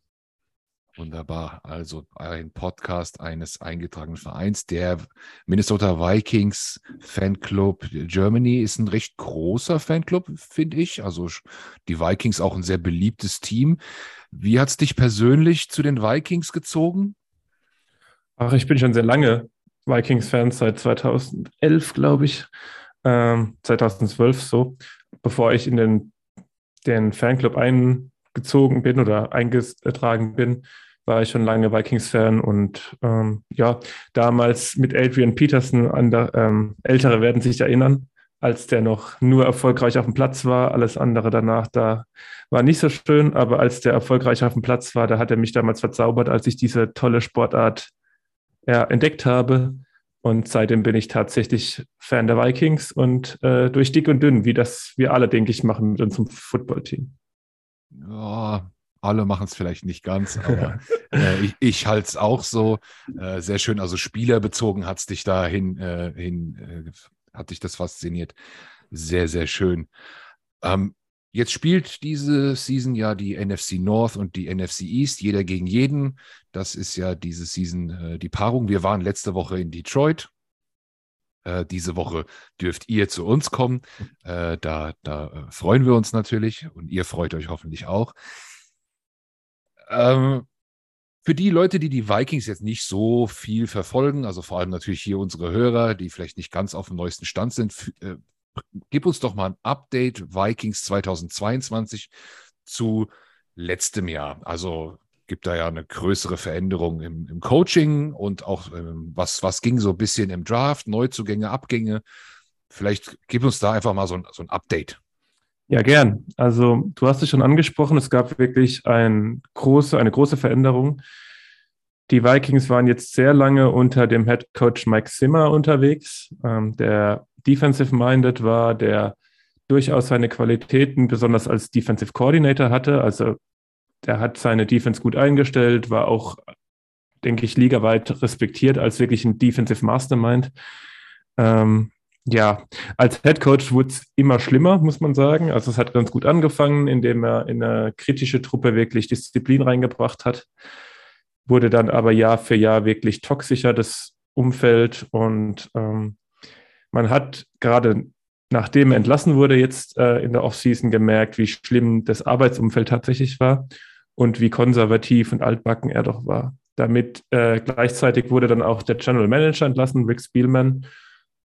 Wunderbar. Also ein Podcast eines eingetragenen Vereins. Der Minnesota Vikings Fanclub Germany ist ein recht großer Fanclub, finde ich. Also die Vikings auch ein sehr beliebtes Team. Wie hat es dich persönlich zu den Vikings gezogen? Ach, ich bin schon sehr lange Vikings-Fan, seit 2011, glaube ich. Ähm, 2012 so, bevor ich in den, den Fanclub eingezogen bin oder eingetragen bin, war ich schon lange Vikings-Fan und ähm, ja, damals mit Adrian Peterson, an der, ähm, Ältere werden sich erinnern, als der noch nur erfolgreich auf dem Platz war. Alles andere danach, da war nicht so schön, aber als der erfolgreich auf dem Platz war, da hat er mich damals verzaubert, als ich diese tolle Sportart ja, entdeckt habe. Und seitdem bin ich tatsächlich Fan der Vikings und äh, durch dick und dünn, wie das wir alle, denke ich, machen mit unserem Footballteam. Ja, alle machen es vielleicht nicht ganz, aber äh, ich, ich halte es auch so. Äh, sehr schön. Also spielerbezogen hat es dich dahin, äh, hin, äh, hat dich das fasziniert. Sehr, sehr schön. Ähm, jetzt spielt diese Season ja die NFC North und die NFC East, jeder gegen jeden. Das ist ja diese Season äh, die Paarung. Wir waren letzte Woche in Detroit. Äh, diese Woche dürft ihr zu uns kommen. da da freuen wir uns natürlich und ihr freut euch hoffentlich auch. Ähm, für die Leute, die die Vikings jetzt nicht so viel verfolgen, also vor allem natürlich hier unsere Hörer, die vielleicht nicht ganz auf dem neuesten Stand sind, äh, gib uns doch mal ein Update Vikings 2022 zu letztem Jahr. Also gibt da ja eine größere Veränderung im, im Coaching und auch ähm, was, was ging so ein bisschen im Draft, Neuzugänge, Abgänge. Vielleicht gib uns da einfach mal so ein, so ein Update. Ja, gern. Also du hast es schon angesprochen, es gab wirklich ein große, eine große Veränderung. Die Vikings waren jetzt sehr lange unter dem Head Coach Mike Zimmer unterwegs, ähm, der defensive-minded war, der durchaus seine Qualitäten, besonders als Defensive Coordinator hatte. Also der hat seine Defense gut eingestellt, war auch, denke ich, ligaweit respektiert als wirklich ein Defensive Mastermind. Ähm, ja, als Head Coach wurde es immer schlimmer, muss man sagen. Also es hat ganz gut angefangen, indem er in eine kritische Truppe wirklich Disziplin reingebracht hat. Wurde dann aber Jahr für Jahr wirklich toxischer, das Umfeld. Und ähm, man hat gerade nachdem er entlassen wurde, jetzt äh, in der Offseason gemerkt, wie schlimm das Arbeitsumfeld tatsächlich war und wie konservativ und altbacken er doch war. Damit äh, gleichzeitig wurde dann auch der General Manager entlassen, Rick Spielman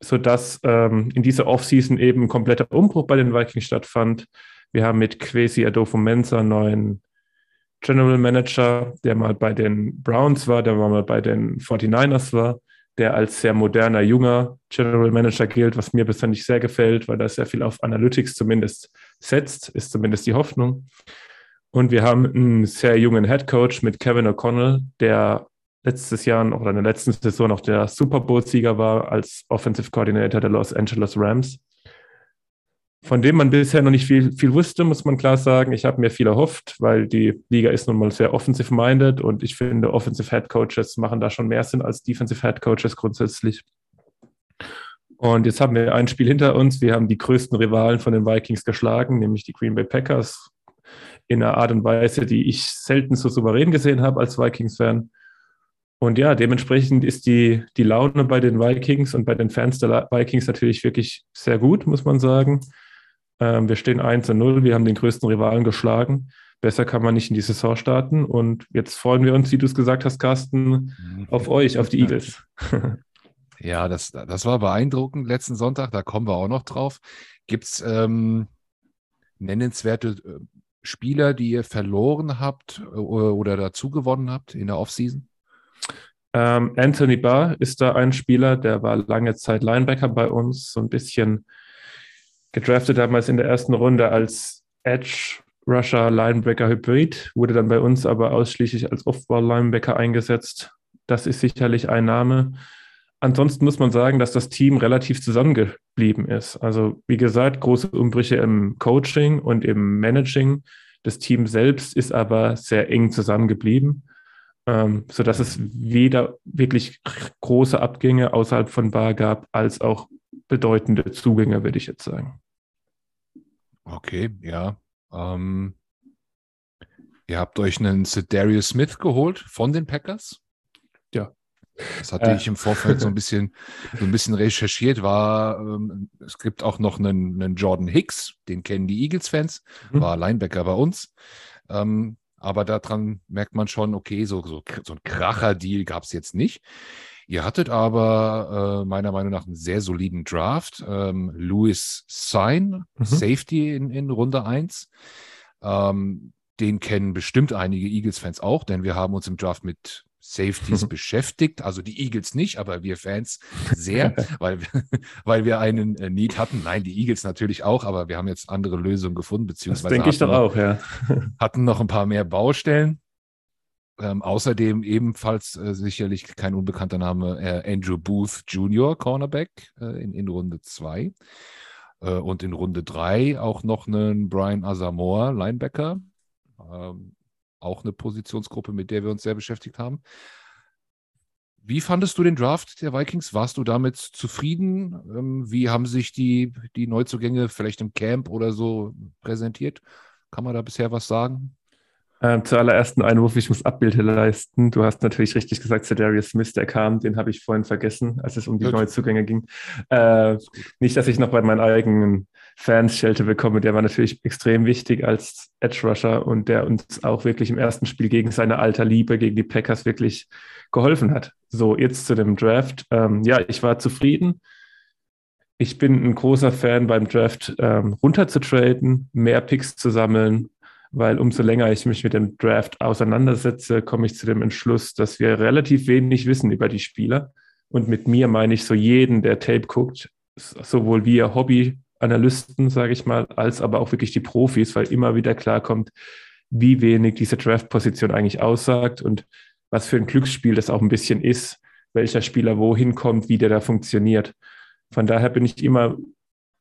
sodass ähm, in dieser Offseason eben ein kompletter Umbruch bei den Vikings stattfand. Wir haben mit Quasi Adolfo Mensa einen neuen General Manager, der mal bei den Browns war, der mal bei den 49ers war, der als sehr moderner, junger General Manager gilt, was mir persönlich sehr gefällt, weil er sehr viel auf Analytics zumindest setzt, ist zumindest die Hoffnung. Und wir haben einen sehr jungen Head Coach mit Kevin O'Connell, der letztes Jahr oder in der letzten Saison noch der Super Bowl-Sieger war als Offensive Coordinator der Los Angeles Rams. Von dem man bisher noch nicht viel, viel wusste, muss man klar sagen. Ich habe mir viel erhofft, weil die Liga ist nun mal sehr offensive-minded und ich finde, Offensive Head Coaches machen da schon mehr Sinn als Defensive Head Coaches grundsätzlich. Und jetzt haben wir ein Spiel hinter uns. Wir haben die größten Rivalen von den Vikings geschlagen, nämlich die Green Bay Packers, in einer Art und Weise, die ich selten so souverän gesehen habe als Vikings-Fan. Und ja, dementsprechend ist die, die Laune bei den Vikings und bei den Fans der Vikings natürlich wirklich sehr gut, muss man sagen. Ähm, wir stehen 1 zu 0, wir haben den größten Rivalen geschlagen. Besser kann man nicht in die Saison starten. Und jetzt freuen wir uns, wie du es gesagt hast, Carsten, mhm. auf euch, auf die Eagles. Ja, das, das war beeindruckend letzten Sonntag. Da kommen wir auch noch drauf. Gibt es ähm, nennenswerte äh, Spieler, die ihr verloren habt äh, oder dazu gewonnen habt in der Offseason? Ähm, Anthony Barr ist da ein Spieler, der war lange Zeit Linebacker bei uns, so ein bisschen gedraftet damals in der ersten Runde als Edge Rusher Linebacker Hybrid, wurde dann bei uns aber ausschließlich als Off-Ball Linebacker eingesetzt. Das ist sicherlich ein Name. Ansonsten muss man sagen, dass das Team relativ zusammengeblieben ist. Also wie gesagt, große Umbrüche im Coaching und im Managing. Das Team selbst ist aber sehr eng zusammengeblieben, ähm, sodass es weder wirklich große Abgänge außerhalb von Bar gab, als auch bedeutende Zugänge, würde ich jetzt sagen. Okay, ja. Ähm, ihr habt euch einen Darius Smith geholt von den Packers? Ja. Das hatte äh. ich im Vorfeld so ein bisschen, so ein bisschen recherchiert. War, ähm, es gibt auch noch einen, einen, Jordan Hicks, den kennen die Eagles-Fans, mhm. war Linebacker bei uns. Ähm, aber daran merkt man schon, okay, so, so, so ein Kracher-Deal gab es jetzt nicht. Ihr hattet aber äh, meiner Meinung nach einen sehr soliden Draft. Ähm, Louis Sign, mhm. Safety in, in Runde 1. Ähm, den kennen bestimmt einige Eagles-Fans auch, denn wir haben uns im Draft mit Safeties beschäftigt. Also die Eagles nicht, aber wir Fans sehr, weil, wir, weil wir einen äh, Need hatten. Nein, die Eagles natürlich auch, aber wir haben jetzt andere Lösungen gefunden, beziehungsweise denke ich doch auch, ja. hatten noch ein paar mehr Baustellen. Ähm, außerdem ebenfalls äh, sicherlich kein unbekannter Name äh, Andrew Booth Jr., Cornerback äh, in, in Runde 2. Äh, und in Runde 3 auch noch einen Brian Asamoah, Linebacker. Ähm, auch eine Positionsgruppe, mit der wir uns sehr beschäftigt haben. Wie fandest du den Draft der Vikings? Warst du damit zufrieden? Ähm, wie haben sich die, die Neuzugänge vielleicht im Camp oder so präsentiert? Kann man da bisher was sagen? Ähm, zuallererst ein Einwurf, ich muss Abbilde leisten. Du hast natürlich richtig gesagt, Cedarius Smith, der kam, den habe ich vorhin vergessen, als es um die Gut. Neuzugänge ging. Äh, nicht, dass ich noch bei meinen eigenen Fans Schelte bekomme, der war natürlich extrem wichtig als Edge Rusher und der uns auch wirklich im ersten Spiel gegen seine alter Liebe, gegen die Packers wirklich geholfen hat. So, jetzt zu dem Draft. Ähm, ja, ich war zufrieden. Ich bin ein großer Fan beim Draft ähm, runterzutraden, mehr Picks zu sammeln, weil umso länger ich mich mit dem Draft auseinandersetze, komme ich zu dem Entschluss, dass wir relativ wenig wissen über die Spieler. Und mit mir meine ich so jeden, der Tape guckt, sowohl wir Hobby-Analysten, sage ich mal, als aber auch wirklich die Profis, weil immer wieder klarkommt, wie wenig diese Draft-Position eigentlich aussagt und was für ein Glücksspiel das auch ein bisschen ist, welcher Spieler wohin kommt, wie der da funktioniert. Von daher bin ich immer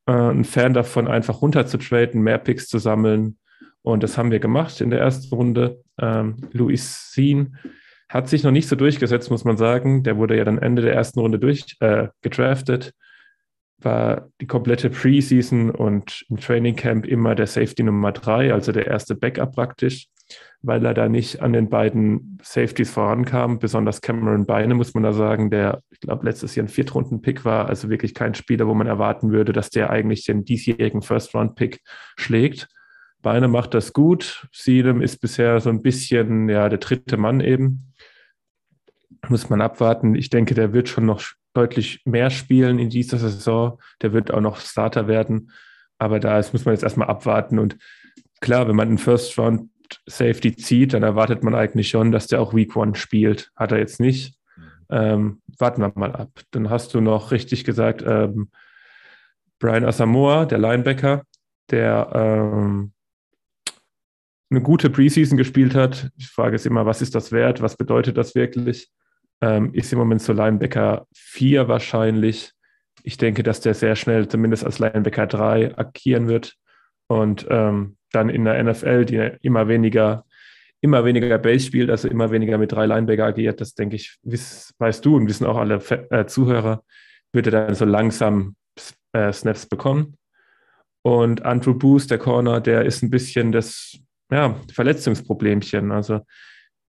äh, ein Fan davon, einfach runterzutraden, mehr Picks zu sammeln, und das haben wir gemacht in der ersten Runde. Ähm, Luis Sien hat sich noch nicht so durchgesetzt, muss man sagen. Der wurde ja dann Ende der ersten Runde durch äh, gedraftet, war die komplette Preseason und im Training Camp immer der Safety Nummer drei, also der erste Backup praktisch, weil er da nicht an den beiden Safeties vorankam. Besonders Cameron Beine, muss man da sagen, der, ich glaube, letztes Jahr ein Viertrunden-Pick war, also wirklich kein Spieler, wo man erwarten würde, dass der eigentlich den diesjährigen First-Round-Pick schlägt. Beine macht das gut. Siedem ist bisher so ein bisschen ja, der dritte Mann eben. Muss man abwarten. Ich denke, der wird schon noch deutlich mehr spielen in dieser Saison. Der wird auch noch Starter werden. Aber da ist, muss man jetzt erstmal abwarten. Und klar, wenn man einen First Round Safety zieht, dann erwartet man eigentlich schon, dass der auch Week One spielt. Hat er jetzt nicht. Ähm, warten wir mal ab. Dann hast du noch richtig gesagt, ähm, Brian Asamoah, der Linebacker, der ähm, eine gute Preseason gespielt hat. Ich frage es immer, was ist das wert? Was bedeutet das wirklich? Ähm, ist im Moment so Linebacker 4 wahrscheinlich. Ich denke, dass der sehr schnell zumindest als Linebacker 3 agieren wird und ähm, dann in der NFL, die immer weniger, immer weniger Base spielt, also immer weniger mit drei Linebacker agiert, das denke ich, wiss, weißt du und wissen auch alle äh, Zuhörer, wird er dann so langsam äh, Snaps bekommen. Und Andrew Booth, der Corner, der ist ein bisschen das ja, Verletzungsproblemchen. Also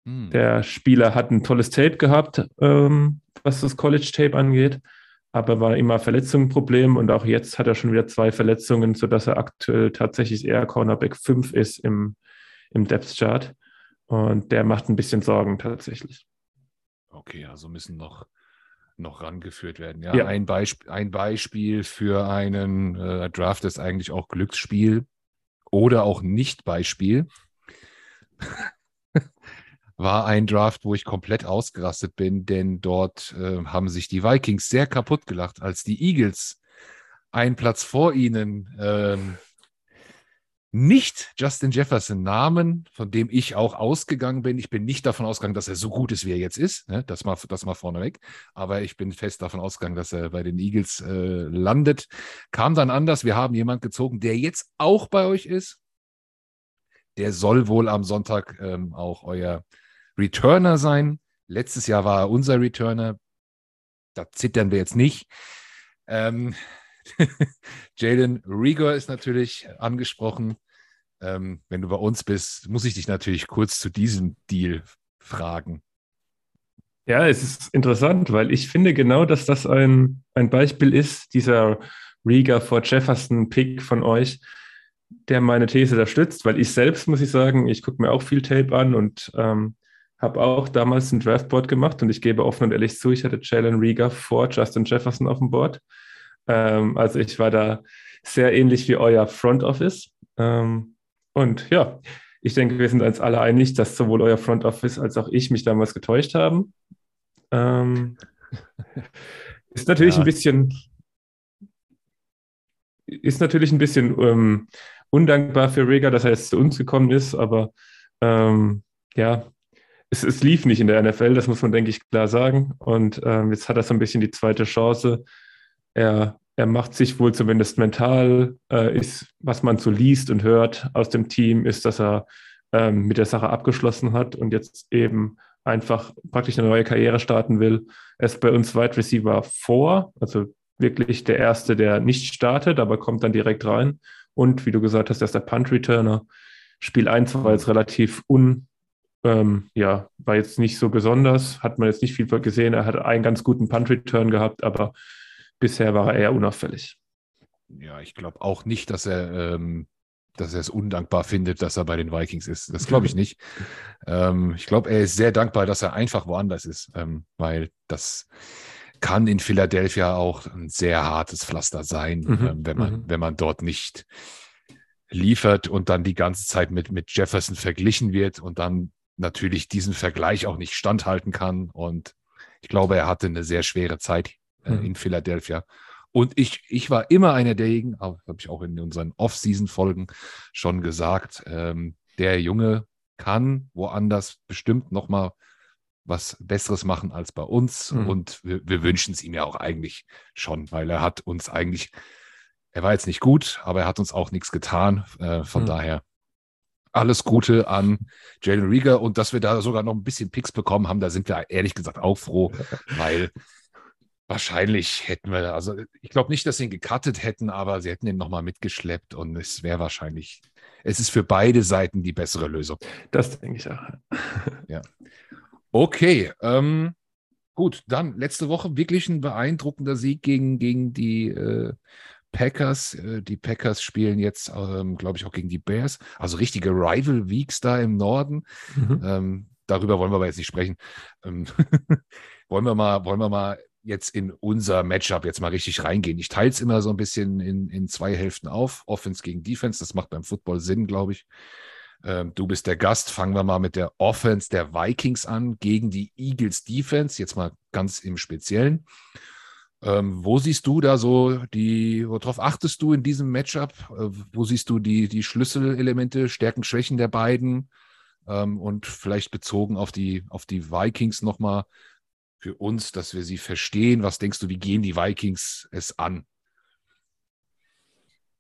hm. der Spieler hat ein tolles Tape gehabt, ähm, was das College-Tape angeht, aber war immer Verletzungsproblem und auch jetzt hat er schon wieder zwei Verletzungen, sodass er aktuell tatsächlich eher Cornerback 5 ist im, im Depth Chart. Und der macht ein bisschen Sorgen tatsächlich. Okay, also müssen noch, noch rangeführt werden. Ja, ja. Ein, Beisp ein Beispiel für einen äh, Draft ist eigentlich auch Glücksspiel oder auch Nicht-Beispiel. war ein Draft, wo ich komplett ausgerastet bin, denn dort äh, haben sich die Vikings sehr kaputt gelacht, als die Eagles einen Platz vor ihnen ähm, nicht Justin Jefferson nahmen, von dem ich auch ausgegangen bin. Ich bin nicht davon ausgegangen, dass er so gut ist, wie er jetzt ist. Ne? Das, mal, das mal vorneweg. Aber ich bin fest davon ausgegangen, dass er bei den Eagles äh, landet. Kam dann anders. Wir haben jemanden gezogen, der jetzt auch bei euch ist. Der soll wohl am Sonntag ähm, auch euer Returner sein. Letztes Jahr war er unser Returner. Da zittern wir jetzt nicht. Ähm, Jalen Rieger ist natürlich angesprochen. Ähm, wenn du bei uns bist, muss ich dich natürlich kurz zu diesem Deal fragen. Ja, es ist interessant, weil ich finde genau, dass das ein, ein Beispiel ist, dieser Rieger vor Jefferson-Pick von euch, der meine These da stützt, weil ich selbst, muss ich sagen, ich gucke mir auch viel Tape an und ähm, habe auch damals ein Draftboard gemacht und ich gebe offen und ehrlich zu, ich hatte Jalen Rieger vor Justin Jefferson auf dem Board. Ähm, also ich war da sehr ähnlich wie euer Front Office. Ähm, und ja, ich denke, wir sind uns alle einig, dass sowohl euer Front Office als auch ich mich damals getäuscht haben. Ähm, ist natürlich ja. ein bisschen ist natürlich ein bisschen ähm, undankbar für Rega, dass er jetzt zu uns gekommen ist, aber ähm, ja, es, es, lief nicht in der NFL, das muss man, denke ich, klar sagen. Und ähm, jetzt hat er so ein bisschen die zweite Chance. Er er macht sich wohl zumindest mental, äh, ist, was man so liest und hört aus dem Team, ist, dass er ähm, mit der Sache abgeschlossen hat und jetzt eben einfach praktisch eine neue Karriere starten will. Er ist bei uns Wide Receiver vor, also wirklich der Erste, der nicht startet, aber kommt dann direkt rein. Und wie du gesagt hast, er ist der Punt-Returner. Spiel 1 war jetzt relativ un, ähm, ja, war jetzt nicht so besonders, hat man jetzt nicht viel gesehen. Er hat einen ganz guten Punt-Return gehabt, aber bisher war er eher unauffällig. Ja, ich glaube auch nicht, dass er, ähm, dass er es undankbar findet, dass er bei den Vikings ist. Das glaube ich nicht. ähm, ich glaube, er ist sehr dankbar, dass er einfach woanders ist, ähm, weil das kann in Philadelphia auch ein sehr hartes Pflaster sein, mhm. ähm, wenn, man, mhm. wenn man dort nicht liefert und dann die ganze Zeit mit, mit Jefferson verglichen wird und dann natürlich diesen Vergleich auch nicht standhalten kann. Und ich glaube, er hatte eine sehr schwere Zeit äh, mhm. in Philadelphia. Und ich, ich war immer einer derjenigen, habe ich auch in unseren Off-Season-Folgen schon gesagt, ähm, der Junge kann woanders bestimmt nochmal was Besseres machen als bei uns. Mhm. Und wir, wir wünschen es ihm ja auch eigentlich schon, weil er hat uns eigentlich, er war jetzt nicht gut, aber er hat uns auch nichts getan. Äh, von mhm. daher alles Gute an Jalen Rieger und dass wir da sogar noch ein bisschen Picks bekommen haben, da sind wir ehrlich gesagt auch froh, weil Wahrscheinlich hätten wir, also ich glaube nicht, dass sie ihn gecuttet hätten, aber sie hätten ihn nochmal mitgeschleppt und es wäre wahrscheinlich, es ist für beide Seiten die bessere Lösung. Das denke ich auch. ja. Okay, ähm, gut, dann letzte Woche wirklich ein beeindruckender Sieg gegen, gegen die äh, Packers. Äh, die Packers spielen jetzt, ähm, glaube ich, auch gegen die Bears. Also richtige Rival Weeks da im Norden. Mhm. Ähm, darüber wollen wir aber jetzt nicht sprechen. Ähm, wollen wir mal, wollen wir mal jetzt in unser Matchup jetzt mal richtig reingehen. Ich teile es immer so ein bisschen in, in zwei Hälften auf, Offense gegen Defense. Das macht beim Football Sinn, glaube ich. Ähm, du bist der Gast. Fangen wir mal mit der Offense der Vikings an gegen die Eagles Defense. Jetzt mal ganz im Speziellen. Ähm, wo siehst du da so die, worauf achtest du in diesem Matchup? Äh, wo siehst du die, die Schlüsselelemente, Stärken, Schwächen der beiden? Ähm, und vielleicht bezogen auf die, auf die Vikings nochmal, für uns, dass wir sie verstehen? Was denkst du, wie gehen die Vikings es an?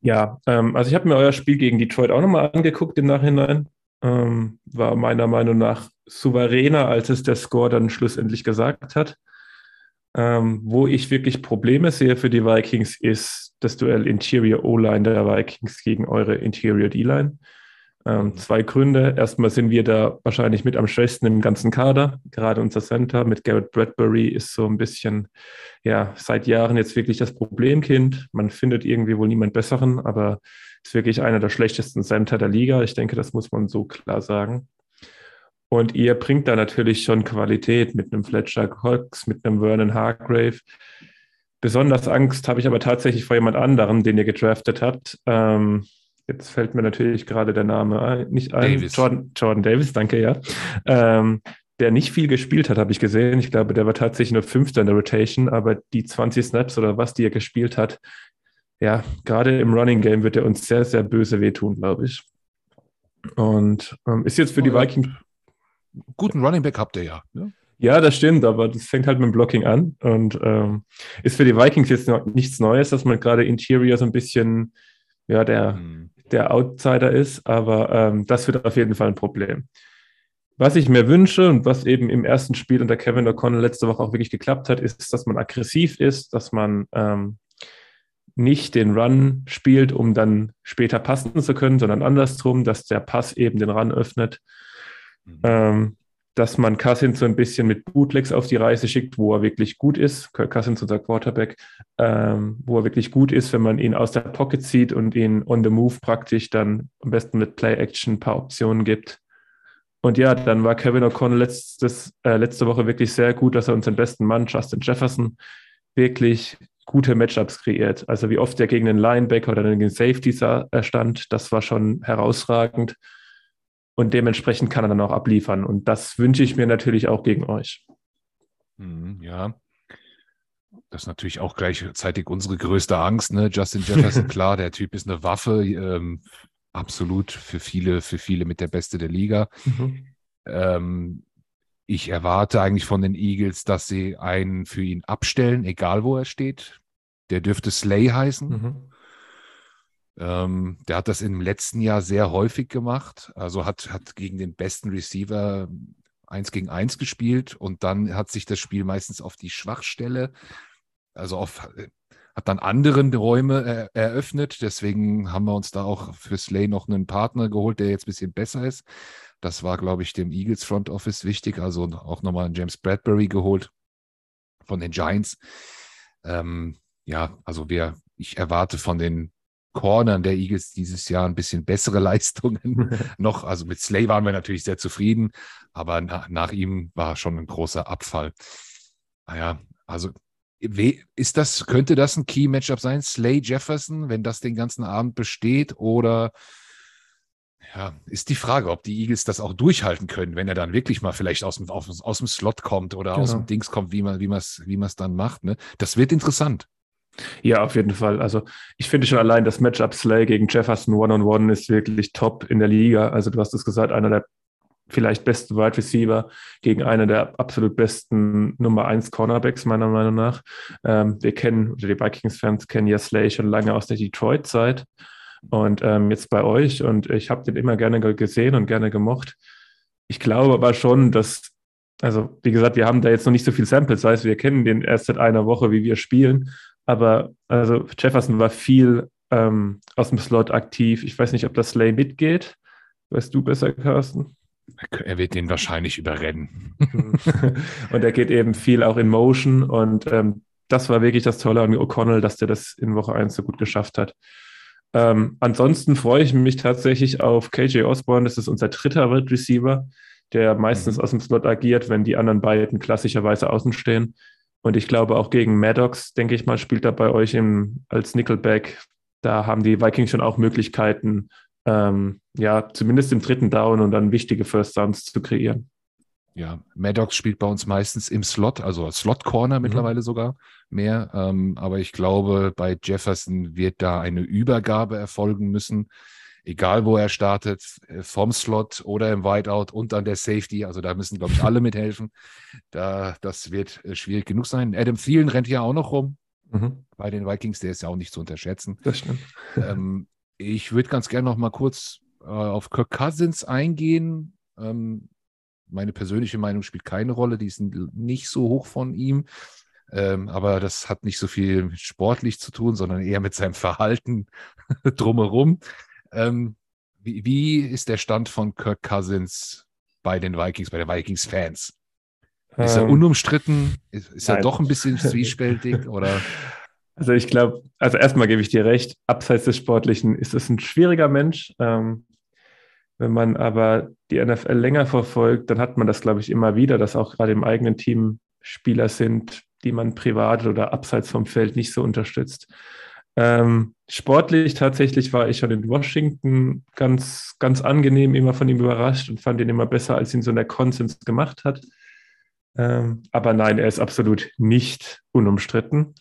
Ja, ähm, also ich habe mir euer Spiel gegen Detroit auch nochmal angeguckt im Nachhinein. Ähm, war meiner Meinung nach souveräner, als es der Score dann schlussendlich gesagt hat. Ähm, wo ich wirklich Probleme sehe für die Vikings, ist das Duell Interior O-Line der Vikings gegen eure Interior D-Line. Ähm, mhm. zwei Gründe. Erstmal sind wir da wahrscheinlich mit am schwächsten im ganzen Kader. Gerade unser Center mit Garrett Bradbury ist so ein bisschen, ja, seit Jahren jetzt wirklich das Problemkind. Man findet irgendwie wohl niemand Besseren, aber ist wirklich einer der schlechtesten Center der Liga. Ich denke, das muss man so klar sagen. Und ihr bringt da natürlich schon Qualität mit einem Fletcher Cox, mit einem Vernon Hargrave. Besonders Angst habe ich aber tatsächlich vor jemand anderem, den ihr gedraftet habt. Ähm, jetzt fällt mir natürlich gerade der Name nicht ein. Davis. Jordan, Jordan Davis, danke, ja. Ähm, der nicht viel gespielt hat, habe ich gesehen. Ich glaube, der war tatsächlich nur Fünfter in der Rotation, aber die 20 Snaps oder was, die er gespielt hat, ja, gerade im Running Game wird er uns sehr, sehr böse wehtun, glaube ich. Und ähm, ist jetzt für oh, die Vikings. Guten Running Back habt ihr ja. Ne? Ja, das stimmt, aber das fängt halt mit dem Blocking an und ähm, ist für die Vikings jetzt noch nichts Neues, dass man gerade Interior so ein bisschen ja, der, mhm. Der Outsider ist, aber ähm, das wird auf jeden Fall ein Problem. Was ich mir wünsche und was eben im ersten Spiel unter Kevin O'Connell letzte Woche auch wirklich geklappt hat, ist, dass man aggressiv ist, dass man ähm, nicht den Run spielt, um dann später passen zu können, sondern andersrum, dass der Pass eben den Run öffnet. Mhm. Ähm, dass man Cousins so ein bisschen mit Bootlegs auf die Reise schickt, wo er wirklich gut ist. Cousins, unser Quarterback, ähm, wo er wirklich gut ist, wenn man ihn aus der Pocket zieht und ihn on the move praktisch dann am besten mit Play-Action ein paar Optionen gibt. Und ja, dann war Kevin O'Connell letztes, äh, letzte Woche wirklich sehr gut, dass er unseren besten Mann, Justin Jefferson, wirklich gute Matchups kreiert. Also wie oft er gegen den Linebacker oder den Safety stand, das war schon herausragend. Und dementsprechend kann er dann auch abliefern. Und das wünsche ich mir natürlich auch gegen euch. Mhm, ja. Das ist natürlich auch gleichzeitig unsere größte Angst, ne? Justin Jefferson, klar, der Typ ist eine Waffe, ähm, absolut für viele, für viele mit der Beste der Liga. Mhm. Ähm, ich erwarte eigentlich von den Eagles, dass sie einen für ihn abstellen, egal wo er steht. Der dürfte Slay heißen. Mhm. Ähm, der hat das im letzten Jahr sehr häufig gemacht. Also hat, hat gegen den besten Receiver eins gegen eins gespielt und dann hat sich das Spiel meistens auf die Schwachstelle, also auf, hat dann anderen Räume er, eröffnet. Deswegen haben wir uns da auch für Slay noch einen Partner geholt, der jetzt ein bisschen besser ist. Das war, glaube ich, dem Eagles Front Office wichtig. Also auch nochmal einen James Bradbury geholt von den Giants. Ähm, ja, also wir, ich erwarte von den Cornern der Eagles dieses Jahr ein bisschen bessere Leistungen noch. Also mit Slay waren wir natürlich sehr zufrieden, aber nach, nach ihm war schon ein großer Abfall. Naja, also ist das, könnte das ein Key-Matchup sein? Slay Jefferson, wenn das den ganzen Abend besteht? Oder ja, ist die Frage, ob die Eagles das auch durchhalten können, wenn er dann wirklich mal vielleicht aus dem, aus, aus dem Slot kommt oder genau. aus dem Dings kommt, wie man es wie wie dann macht. Ne? Das wird interessant. Ja, auf jeden Fall. Also ich finde schon allein das Matchup Slay gegen Jefferson One-on-One -on -One ist wirklich top in der Liga. Also du hast es gesagt, einer der vielleicht besten Wide Receiver gegen einer der absolut besten Nummer 1 Cornerbacks, meiner Meinung nach. Ähm, wir kennen, oder die Vikings-Fans kennen ja Slay schon lange aus der Detroit-Zeit und ähm, jetzt bei euch und ich habe den immer gerne gesehen und gerne gemocht. Ich glaube aber schon, dass, also wie gesagt, wir haben da jetzt noch nicht so viel Samples, das heißt, wir kennen den erst seit einer Woche, wie wir spielen, aber also Jefferson war viel ähm, aus dem Slot aktiv. Ich weiß nicht, ob das Slay mitgeht. Weißt du besser, Carsten? Er wird den wahrscheinlich überrennen. und er geht eben viel auch in Motion und ähm, das war wirklich das Tolle an O'Connell, dass der das in Woche 1 so gut geschafft hat. Ähm, ansonsten freue ich mich tatsächlich auf KJ Osborne. Das ist unser dritter Receiver, der meistens mhm. aus dem Slot agiert, wenn die anderen beiden klassischerweise außen stehen. Und ich glaube auch gegen Maddox, denke ich mal, spielt er bei euch im, als Nickelback. Da haben die Vikings schon auch Möglichkeiten, ähm, ja, zumindest im dritten Down und dann wichtige First Downs zu kreieren. Ja, Maddox spielt bei uns meistens im Slot, also Slot Corner mhm. mittlerweile sogar mehr. Ähm, aber ich glaube, bei Jefferson wird da eine Übergabe erfolgen müssen egal wo er startet, äh, vom Slot oder im Whiteout und an der Safety. Also da müssen, glaube ich, alle mithelfen. Da, das wird äh, schwierig genug sein. Adam Thielen rennt ja auch noch rum mhm. bei den Vikings. Der ist ja auch nicht zu unterschätzen. Das stimmt. Ähm, ich würde ganz gerne noch mal kurz äh, auf Kirk Cousins eingehen. Ähm, meine persönliche Meinung spielt keine Rolle. Die sind nicht so hoch von ihm. Ähm, aber das hat nicht so viel mit sportlich zu tun, sondern eher mit seinem Verhalten drumherum. Ähm, Wie, wie ist der Stand von Kirk Cousins bei den Vikings, bei den Vikings-Fans? Ist er Ähm, unumstritten? Ist, ist er doch ein bisschen zwiespältig? Oder? Also ich glaube, also erstmal gebe ich dir recht, abseits des Sportlichen ist es ein schwieriger Mensch. Ähm, wenn man aber die NFL länger verfolgt, dann hat man das, glaube ich, immer wieder, dass auch gerade im eigenen Team Spieler sind, die man privat oder abseits vom Feld nicht so unterstützt. Ähm, sportlich tatsächlich war ich schon in Washington ganz, ganz angenehm immer von ihm überrascht und fand ihn immer besser, als ihn so in der Konsens gemacht hat. Ähm, aber nein, er ist absolut nicht unumstritten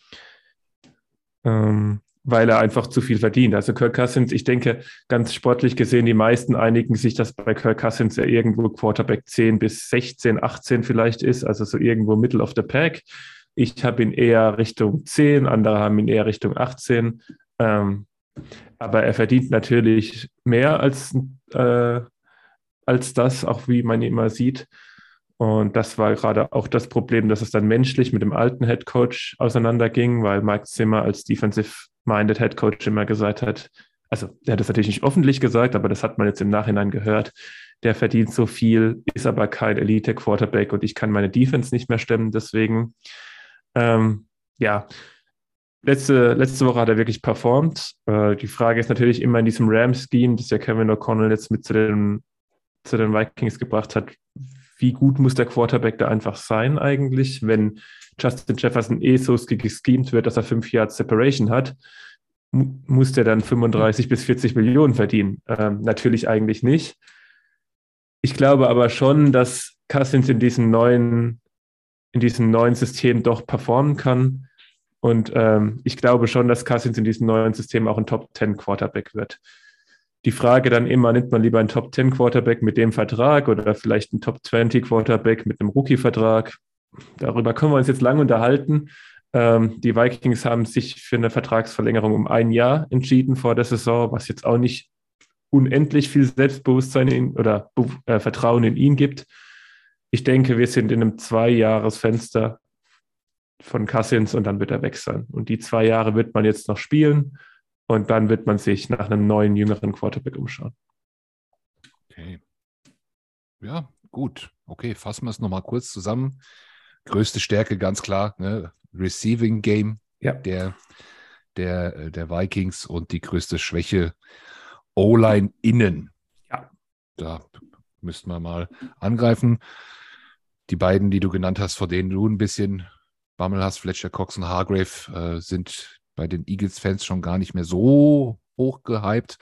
ähm, weil er einfach zu viel verdient. Also Kirk Cousins, ich denke, ganz sportlich gesehen, die meisten einigen sich, dass bei Kirk Cousins er irgendwo Quarterback 10 bis 16, 18 vielleicht ist, also so irgendwo Middle of the Pack. Ich habe ihn eher Richtung 10, andere haben ihn eher Richtung 18. Ähm, aber er verdient natürlich mehr als, äh, als das, auch wie man ihn immer sieht. Und das war gerade auch das Problem, dass es dann menschlich mit dem alten Head Coach auseinanderging, weil Mike Zimmer als defensive-minded Head Coach immer gesagt hat, also er hat das natürlich nicht öffentlich gesagt, aber das hat man jetzt im Nachhinein gehört. Der verdient so viel, ist aber kein Elite Quarterback und ich kann meine Defense nicht mehr stemmen. Deswegen, ähm, ja, letzte, letzte Woche hat er wirklich performt. Äh, die Frage ist natürlich immer in diesem Rams-Scheme, das ja Kevin O'Connell jetzt mit zu den, zu den Vikings gebracht hat, wie gut muss der Quarterback da einfach sein eigentlich, wenn Justin Jefferson eh so geschemt wird, dass er fünf Jahre Separation hat, mu muss der dann 35 bis 40 Millionen verdienen? Ähm, natürlich eigentlich nicht. Ich glaube aber schon, dass Cousins in diesem neuen, in diesem neuen System doch performen kann. Und ähm, ich glaube schon, dass Cousins in diesem neuen System auch ein Top 10 Quarterback wird die Frage dann immer, nimmt man lieber einen Top 10 Quarterback mit dem Vertrag oder vielleicht einen Top 20 Quarterback mit einem Rookie-Vertrag? Darüber können wir uns jetzt lange unterhalten. Ähm, die Vikings haben sich für eine Vertragsverlängerung um ein Jahr entschieden vor der Saison, was jetzt auch nicht unendlich viel Selbstbewusstsein in, oder äh, Vertrauen in ihn gibt. Ich denke, wir sind in einem Zwei-Jahres-Fenster von Cousins und dann wird er weg sein. Und die zwei Jahre wird man jetzt noch spielen. Und dann wird man sich nach einem neuen, jüngeren Quarterback umschauen. Okay. Ja, gut. Okay, fassen wir es nochmal kurz zusammen. Größte Stärke, ganz klar, ne? Receiving Game ja. der, der, der Vikings und die größte Schwäche O-Line innen. Ja. Da müssten wir mal angreifen. Die beiden, die du genannt hast, vor denen du ein bisschen Bammel hast, Fletcher Cox und Hargrave, äh, sind bei den Eagles-Fans schon gar nicht mehr so hoch gehypt,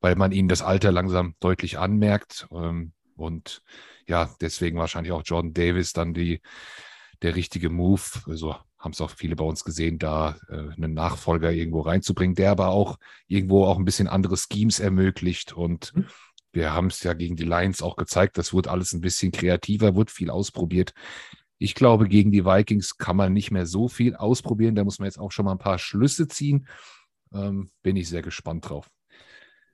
weil man ihnen das Alter langsam deutlich anmerkt. Ähm, und ja, deswegen wahrscheinlich auch Jordan Davis dann die, der richtige Move. Also haben es auch viele bei uns gesehen, da äh, einen Nachfolger irgendwo reinzubringen, der aber auch irgendwo auch ein bisschen andere Schemes ermöglicht. Und mhm. Wir haben es ja gegen die Lions auch gezeigt, das wurde alles ein bisschen kreativer, wurde viel ausprobiert. Ich glaube, gegen die Vikings kann man nicht mehr so viel ausprobieren. Da muss man jetzt auch schon mal ein paar Schlüsse ziehen. Ähm, bin ich sehr gespannt drauf.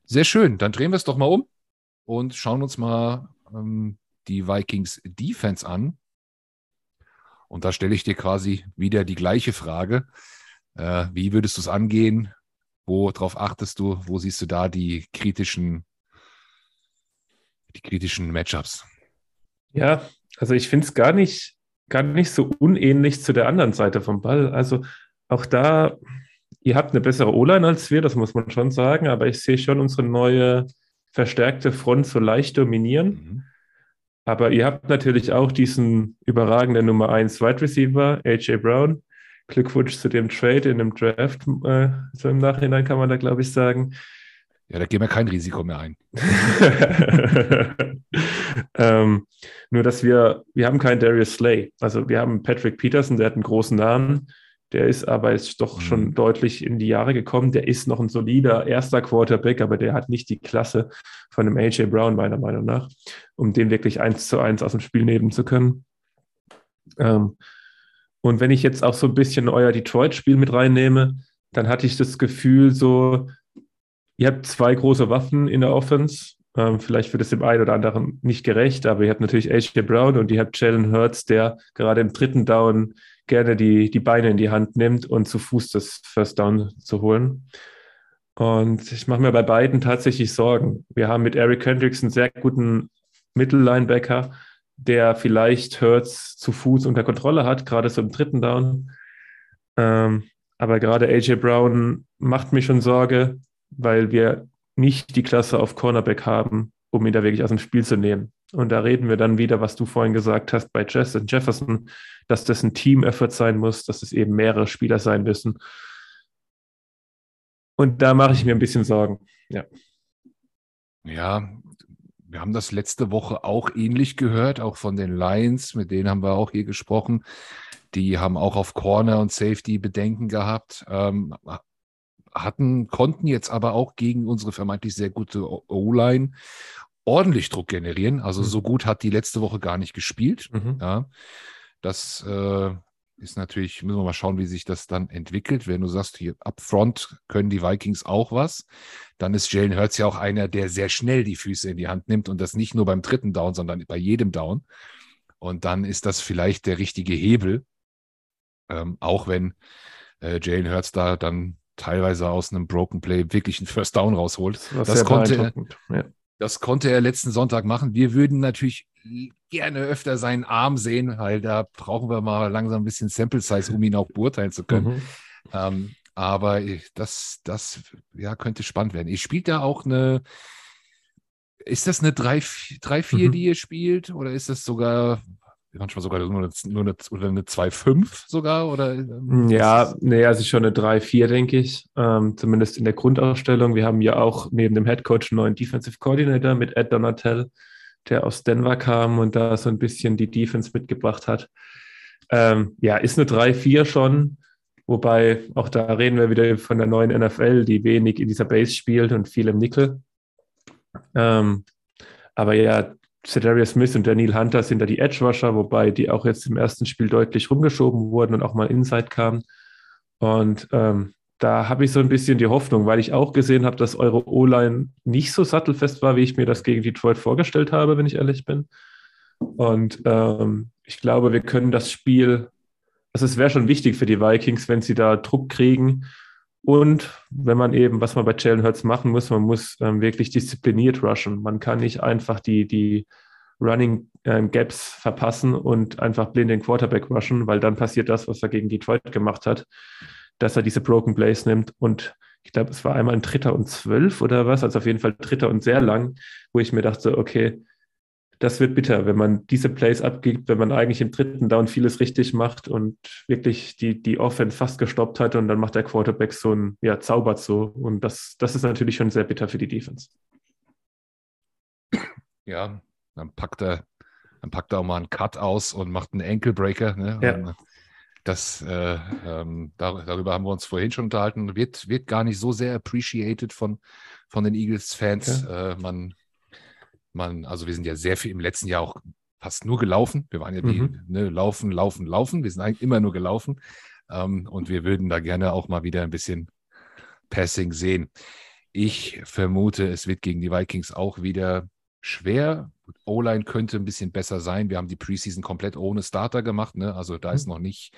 Sehr schön. Dann drehen wir es doch mal um und schauen uns mal ähm, die Vikings Defense an. Und da stelle ich dir quasi wieder die gleiche Frage. Äh, wie würdest du es angehen? Worauf achtest du? Wo siehst du da die kritischen, die kritischen Matchups? Ja, also ich finde es gar nicht gar nicht so unähnlich zu der anderen Seite vom Ball. Also auch da, ihr habt eine bessere O-Line als wir, das muss man schon sagen, aber ich sehe schon unsere neue verstärkte Front so leicht dominieren. Mhm. Aber ihr habt natürlich auch diesen überragenden Nummer 1 Wide Receiver, AJ Brown. Glückwunsch zu dem Trade in dem Draft, äh, so im Nachhinein kann man da, glaube ich, sagen. Ja, da gehen wir kein Risiko mehr ein. ähm, nur, dass wir, wir haben keinen Darius Slay. Also wir haben Patrick Peterson, der hat einen großen Namen. Der ist aber jetzt doch mhm. schon deutlich in die Jahre gekommen. Der ist noch ein solider erster Quarterback, aber der hat nicht die Klasse von einem AJ Brown, meiner Meinung nach, um den wirklich eins zu eins aus dem Spiel nehmen zu können. Ähm, und wenn ich jetzt auch so ein bisschen euer Detroit-Spiel mit reinnehme, dann hatte ich das Gefühl, so, ihr habt zwei große Waffen in der Offense. Ähm, vielleicht wird es dem einen oder anderen nicht gerecht, aber ihr habt natürlich AJ Brown und ihr habt Jalen Hurts, der gerade im dritten Down gerne die, die Beine in die Hand nimmt und zu Fuß das First Down zu holen. Und ich mache mir bei beiden tatsächlich Sorgen. Wir haben mit Eric Hendricks einen sehr guten Mittellinebacker, der vielleicht Hurts zu Fuß unter Kontrolle hat, gerade so im dritten Down. Ähm, aber gerade AJ Brown macht mir schon Sorge, weil wir nicht die Klasse auf Cornerback haben, um ihn da wirklich aus dem Spiel zu nehmen. Und da reden wir dann wieder, was du vorhin gesagt hast bei Justin Jefferson, dass das ein Team-Effort sein muss, dass es eben mehrere Spieler sein müssen. Und da mache ich mir ein bisschen Sorgen. Ja. Ja, wir haben das letzte Woche auch ähnlich gehört, auch von den Lions, mit denen haben wir auch hier gesprochen. Die haben auch auf Corner und Safety Bedenken gehabt, ähm, hatten, konnten jetzt aber auch gegen unsere vermeintlich sehr gute O-Line ordentlich Druck generieren. Also mhm. so gut hat die letzte Woche gar nicht gespielt. Mhm. Ja, das äh, ist natürlich, müssen wir mal schauen, wie sich das dann entwickelt. Wenn du sagst, hier up front können die Vikings auch was, dann ist Jalen Hurts ja auch einer, der sehr schnell die Füße in die Hand nimmt und das nicht nur beim dritten Down, sondern bei jedem Down. Und dann ist das vielleicht der richtige Hebel, ähm, auch wenn äh, Jalen Hurts da dann teilweise aus einem Broken Play wirklich einen First Down rausholt. Das, das konnte, ja. das konnte er letzten Sonntag machen. Wir würden natürlich gerne öfter seinen Arm sehen, weil da brauchen wir mal langsam ein bisschen Sample Size, um ihn auch beurteilen zu können. Mhm. Ähm, aber das, das ja, könnte spannend werden. Ihr spielt da auch eine. Ist das eine 3-4, mhm. die ihr spielt? Oder ist das sogar manchmal sogar nur eine, nur eine, oder eine 2-5 sogar? Oder, ähm, ja, nee, also schon eine 3-4, denke ich. Ähm, zumindest in der Grundausstellung. Wir haben ja auch neben dem Head Coach einen neuen Defensive Coordinator mit Ed Donatel, der aus Denver kam und da so ein bisschen die Defense mitgebracht hat. Ähm, ja, ist eine 3-4 schon. Wobei, auch da reden wir wieder von der neuen NFL, die wenig in dieser Base spielt und viel im Nickel. Ähm, aber ja, Cedarius Smith und Daniel Hunter sind da die Edge-Rusher, wobei die auch jetzt im ersten Spiel deutlich rumgeschoben wurden und auch mal Inside kamen. Und ähm, da habe ich so ein bisschen die Hoffnung, weil ich auch gesehen habe, dass eure O-Line nicht so sattelfest war, wie ich mir das gegen Detroit vorgestellt habe, wenn ich ehrlich bin. Und ähm, ich glaube, wir können das Spiel, also es wäre schon wichtig für die Vikings, wenn sie da Druck kriegen und wenn man eben, was man bei Jalen Hurts machen muss, man muss ähm, wirklich diszipliniert rushen. Man kann nicht einfach die, die Running ähm, Gaps verpassen und einfach blind den Quarterback rushen, weil dann passiert das, was er gegen Detroit gemacht hat, dass er diese Broken Plays nimmt und ich glaube, es war einmal ein Dritter und zwölf oder was, also auf jeden Fall Dritter und sehr lang, wo ich mir dachte, okay, das wird bitter, wenn man diese Plays abgibt, wenn man eigentlich im dritten Down vieles richtig macht und wirklich die, die Offense fast gestoppt hat und dann macht der Quarterback so ein, ja, zaubert so. Und das, das ist natürlich schon sehr bitter für die Defense. Ja, dann packt er, dann packt er auch mal einen Cut aus und macht einen Ankle-Breaker. Ne? Ja. Das, äh, ähm, darüber haben wir uns vorhin schon unterhalten. Wird, wird gar nicht so sehr appreciated von, von den Eagles-Fans. Ja. Äh, man man, also wir sind ja sehr viel im letzten Jahr auch fast nur gelaufen. Wir waren ja die, mhm. ne, laufen, laufen, laufen. Wir sind eigentlich immer nur gelaufen. Ähm, und wir würden da gerne auch mal wieder ein bisschen Passing sehen. Ich vermute, es wird gegen die Vikings auch wieder schwer. O-Line könnte ein bisschen besser sein. Wir haben die Preseason komplett ohne Starter gemacht. Ne? Also da mhm. ist noch nicht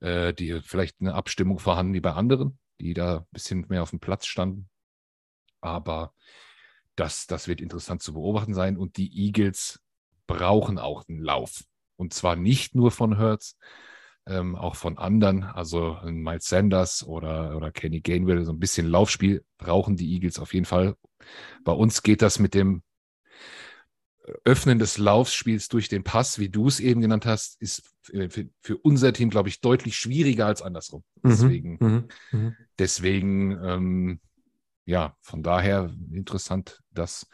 äh, die, vielleicht eine Abstimmung vorhanden wie bei anderen, die da ein bisschen mehr auf dem Platz standen. Aber das, das wird interessant zu beobachten sein. Und die Eagles brauchen auch einen Lauf. Und zwar nicht nur von Hertz, ähm, auch von anderen. Also Miles Sanders oder, oder Kenny Gainwell, so ein bisschen Laufspiel brauchen die Eagles auf jeden Fall. Bei uns geht das mit dem Öffnen des Laufspiels durch den Pass, wie du es eben genannt hast, ist für, für unser Team, glaube ich, deutlich schwieriger als andersrum. Mhm, deswegen, mhm, mhm, deswegen ähm, ja, von daher interessant, das.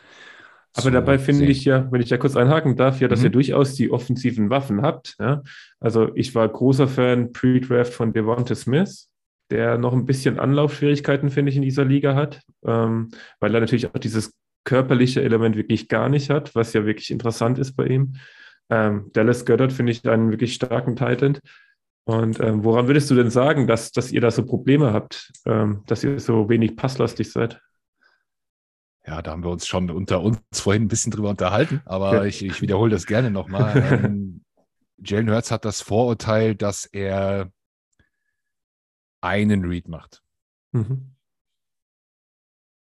Aber dabei finde ich ja, wenn ich da kurz einhaken darf, ja, dass mhm. ihr durchaus die offensiven Waffen habt. Ja? Also ich war großer Fan Pre-Draft von Devonta Smith, der noch ein bisschen Anlaufschwierigkeiten, finde ich, in dieser Liga hat, ähm, weil er natürlich auch dieses körperliche Element wirklich gar nicht hat, was ja wirklich interessant ist bei ihm. Ähm, Dallas Goddard finde ich einen wirklich starken Titan. Und ähm, woran würdest du denn sagen, dass, dass ihr da so Probleme habt, ähm, dass ihr so wenig passlastig seid? Ja, da haben wir uns schon unter uns vorhin ein bisschen drüber unterhalten, aber ja. ich, ich wiederhole das gerne nochmal. ähm, Jalen Hurts hat das Vorurteil, dass er einen Read macht. Mhm.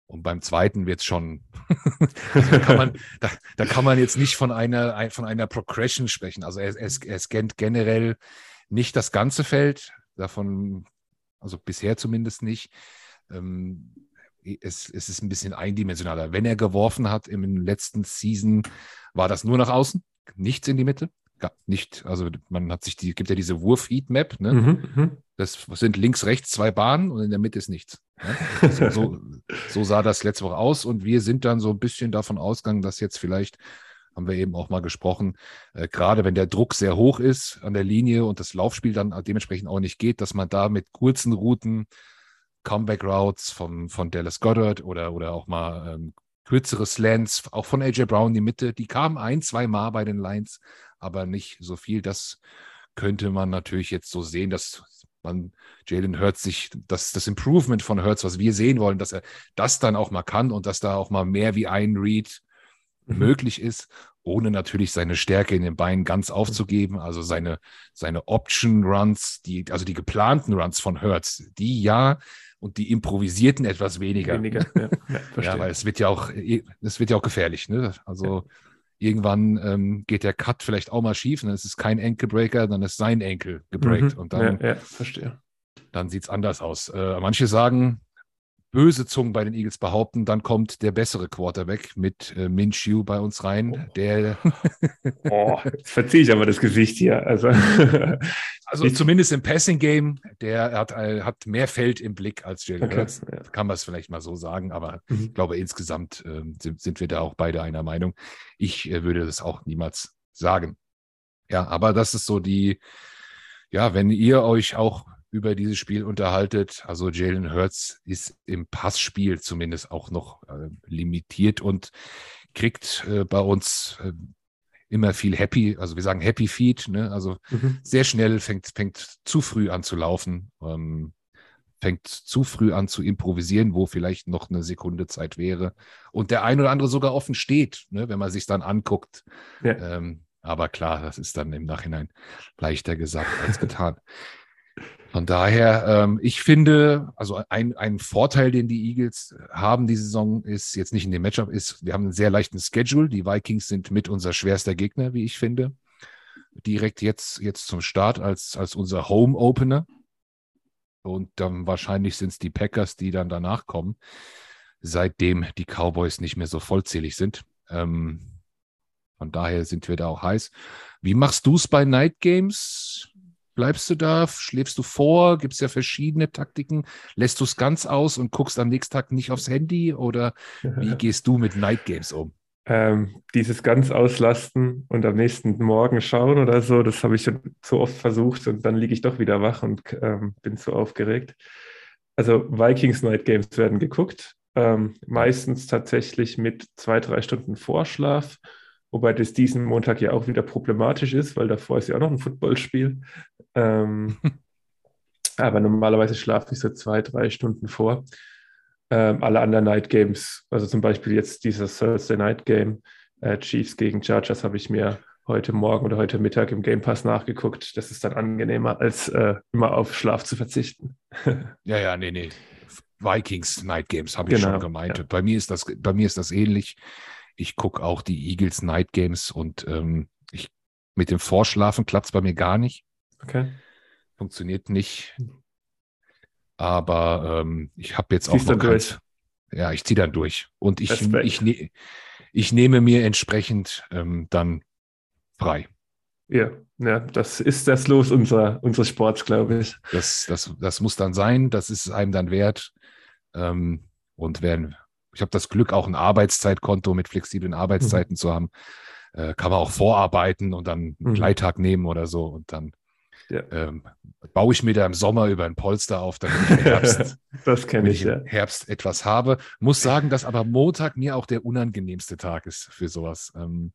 Und beim zweiten wird es schon, also da, kann man, da, da, kann man jetzt nicht von einer, von einer Progression sprechen. Also er, er, er scannt generell nicht das ganze Feld, davon, also bisher zumindest nicht. Ähm, es, es ist ein bisschen eindimensionaler. Wenn er geworfen hat im letzten Season, war das nur nach außen, nichts in die Mitte. Nicht, also man hat sich die, gibt ja diese Wurf-Heat-Map, ne? Mhm, mhm. das sind links, rechts zwei Bahnen und in der Mitte ist nichts. Ne? So, so, so, sah das letzte Woche aus und wir sind dann so ein bisschen davon ausgegangen, dass jetzt vielleicht, haben wir eben auch mal gesprochen, äh, gerade wenn der Druck sehr hoch ist an der Linie und das Laufspiel dann dementsprechend auch nicht geht, dass man da mit kurzen Routen Comeback Routes von, von Dallas Goddard oder, oder auch mal ähm, kürzere Slants, auch von AJ Brown in die Mitte. Die kamen ein, zwei Mal bei den Lines, aber nicht so viel. Das könnte man natürlich jetzt so sehen, dass man Jalen Hurts sich, dass das Improvement von Hurts, was wir sehen wollen, dass er das dann auch mal kann und dass da auch mal mehr wie ein Read mhm. möglich ist, ohne natürlich seine Stärke in den Beinen ganz aufzugeben. Also seine, seine Option Runs, die, also die geplanten Runs von Hurts, die ja, und die improvisierten etwas weniger. Weniger, ja. Ja, ja weil es wird ja auch, es wird ja auch gefährlich. Ne? Also ja. irgendwann ähm, geht der Cut vielleicht auch mal schief und dann ist es kein Enkelbreaker, dann ist sein Enkel gebreakt. Mhm. Und dann, ja, verstehe. Dann sieht es anders aus. Äh, manche sagen, böse Zungen bei den Eagles behaupten, dann kommt der bessere Quarterback mit äh, Minshew bei uns rein. Oh. Der oh, jetzt verziehe ich aber das Gesicht hier. Also, also zumindest im Passing Game, der hat, äh, hat mehr Feld im Blick als Jalen okay, Hurts. Ja. Kann man es vielleicht mal so sagen, aber mhm. ich glaube, insgesamt äh, sind, sind, wir da auch beide einer Meinung. Ich äh, würde das auch niemals sagen. Ja, aber das ist so die, ja, wenn ihr euch auch über dieses Spiel unterhaltet. Also Jalen Hurts ist im Passspiel zumindest auch noch äh, limitiert und kriegt äh, bei uns äh, immer viel Happy, also wir sagen Happy Feed, ne? also mhm. sehr schnell fängt, fängt zu früh an zu laufen, ähm, fängt zu früh an zu improvisieren, wo vielleicht noch eine Sekunde Zeit wäre und der ein oder andere sogar offen steht, ne? wenn man sich dann anguckt. Ja. Ähm, aber klar, das ist dann im Nachhinein leichter gesagt als getan. Von daher, ähm, ich finde, also ein, ein Vorteil, den die Eagles haben die Saison, ist jetzt nicht in dem Matchup, ist, wir haben einen sehr leichten Schedule. Die Vikings sind mit unser schwerster Gegner, wie ich finde. Direkt jetzt, jetzt zum Start als, als unser Home Opener. Und dann wahrscheinlich sind es die Packers, die dann danach kommen, seitdem die Cowboys nicht mehr so vollzählig sind. Ähm, von daher sind wir da auch heiß. Wie machst du es bei Night Games? Bleibst du da? Schläfst du vor? Gibt es ja verschiedene Taktiken. Lässt du es ganz aus und guckst am nächsten Tag nicht aufs Handy? Oder wie gehst du mit Night Games um? Ähm, dieses ganz auslasten und am nächsten Morgen schauen oder so, das habe ich schon so oft versucht und dann liege ich doch wieder wach und ähm, bin zu aufgeregt. Also Vikings Night Games werden geguckt, ähm, meistens tatsächlich mit zwei, drei Stunden Vorschlaf Wobei das diesen Montag ja auch wieder problematisch ist, weil davor ist ja auch noch ein Footballspiel. Ähm, aber normalerweise schlafe ich so zwei, drei Stunden vor. Ähm, alle anderen Night Games, also zum Beispiel jetzt dieses Thursday Night Game, äh, Chiefs gegen Chargers, habe ich mir heute Morgen oder heute Mittag im Game Pass nachgeguckt. Das ist dann angenehmer, als äh, immer auf Schlaf zu verzichten. ja, ja, nee, nee. Vikings Night Games habe ich genau, schon gemeint. Ja. Bei mir ist das, bei mir ist das ähnlich. Ich gucke auch die Eagles Night Games und ähm, ich, mit dem Vorschlafen klappt es bei mir gar nicht. Okay. Funktioniert nicht. Aber ähm, ich habe jetzt Ziehst auch noch keins. Ja, ich ziehe dann durch. Und ich, ich, ne, ich nehme mir entsprechend ähm, dann frei. Ja, ja, das ist das Los unserer, unseres Sports, glaube ich. Das, das, das muss dann sein, das ist einem dann wert. Ähm, und wenn, ich habe das Glück, auch ein Arbeitszeitkonto mit flexiblen Arbeitszeiten mhm. zu haben. Äh, kann man auch vorarbeiten und dann einen mhm. Gleittag nehmen oder so und dann ja. ähm, baue ich mir da im Sommer über ein Polster auf, damit ich im Herbst, das kenne ich, ja. Herbst etwas habe. Muss sagen, dass aber Montag mir auch der unangenehmste Tag ist für sowas. Ähm,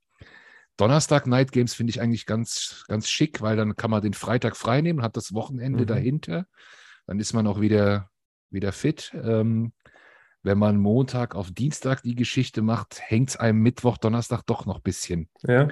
Donnerstag Night Games finde ich eigentlich ganz, ganz schick, weil dann kann man den Freitag freinehmen, hat das Wochenende mhm. dahinter. Dann ist man auch wieder, wieder fit. Ähm, wenn man Montag auf Dienstag die Geschichte macht, hängt es einem Mittwoch, Donnerstag doch noch ein bisschen. Ja.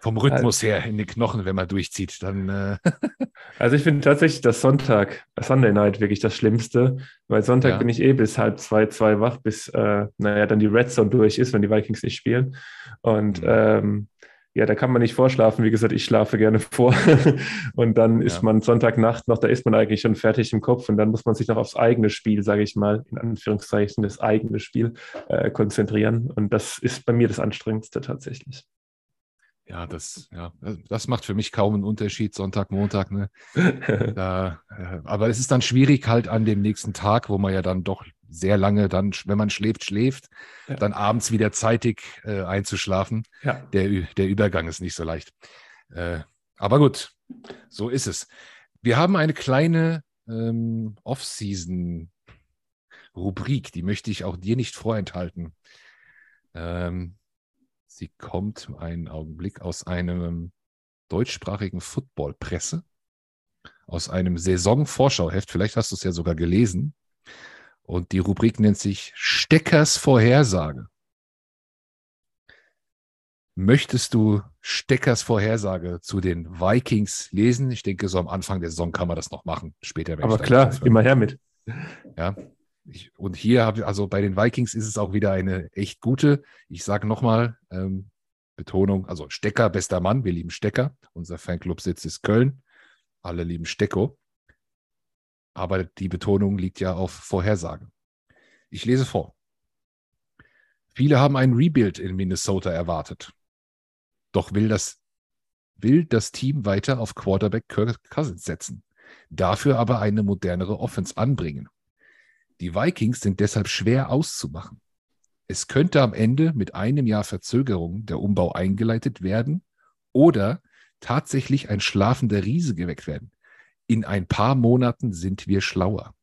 Vom Rhythmus her in den Knochen, wenn man durchzieht, dann. Äh also ich finde tatsächlich das Sonntag, Sunday Night wirklich das Schlimmste, weil Sonntag ja. bin ich eh bis halb zwei, zwei wach, bis äh, naja dann die Red Zone durch ist, wenn die Vikings nicht spielen. Und mhm. ähm, ja, da kann man nicht vorschlafen. Wie gesagt, ich schlafe gerne vor. und dann ist man Sonntagnacht noch, da ist man eigentlich schon fertig im Kopf und dann muss man sich noch aufs eigene Spiel, sage ich mal, in Anführungszeichen, das eigene Spiel äh, konzentrieren. Und das ist bei mir das Anstrengendste tatsächlich. Ja, das, ja, das macht für mich kaum einen Unterschied, Sonntag, Montag. Ne? da, äh, aber es ist dann schwierig halt an dem nächsten Tag, wo man ja dann doch sehr lange dann, wenn man schläft, schläft, ja. dann abends wieder zeitig äh, einzuschlafen. Ja. Der, der Übergang ist nicht so leicht. Äh, aber gut, so ist es. Wir haben eine kleine ähm, Off-Season-Rubrik, die möchte ich auch dir nicht vorenthalten. Ähm, Sie kommt einen Augenblick aus einem deutschsprachigen Football-Presse, aus einem Saisonvorschauheft. Vielleicht hast du es ja sogar gelesen. Und die Rubrik nennt sich Steckers Vorhersage. Möchtest du Steckers Vorhersage zu den Vikings lesen? Ich denke, so am Anfang der Saison kann man das noch machen. Später. Aber klar, immer her mit. Ja, ich, und hier habe also bei den Vikings ist es auch wieder eine echt gute. Ich sage nochmal, ähm, Betonung, also Stecker, bester Mann, wir lieben Stecker. Unser Fanclub-Sitz ist Köln. Alle lieben Stecko. Aber die Betonung liegt ja auf Vorhersage. Ich lese vor. Viele haben einen Rebuild in Minnesota erwartet. Doch will das, will das Team weiter auf Quarterback Kirk Cousins setzen. Dafür aber eine modernere Offense anbringen. Die Vikings sind deshalb schwer auszumachen. Es könnte am Ende mit einem Jahr Verzögerung der Umbau eingeleitet werden oder tatsächlich ein schlafender Riese geweckt werden. In ein paar Monaten sind wir schlauer.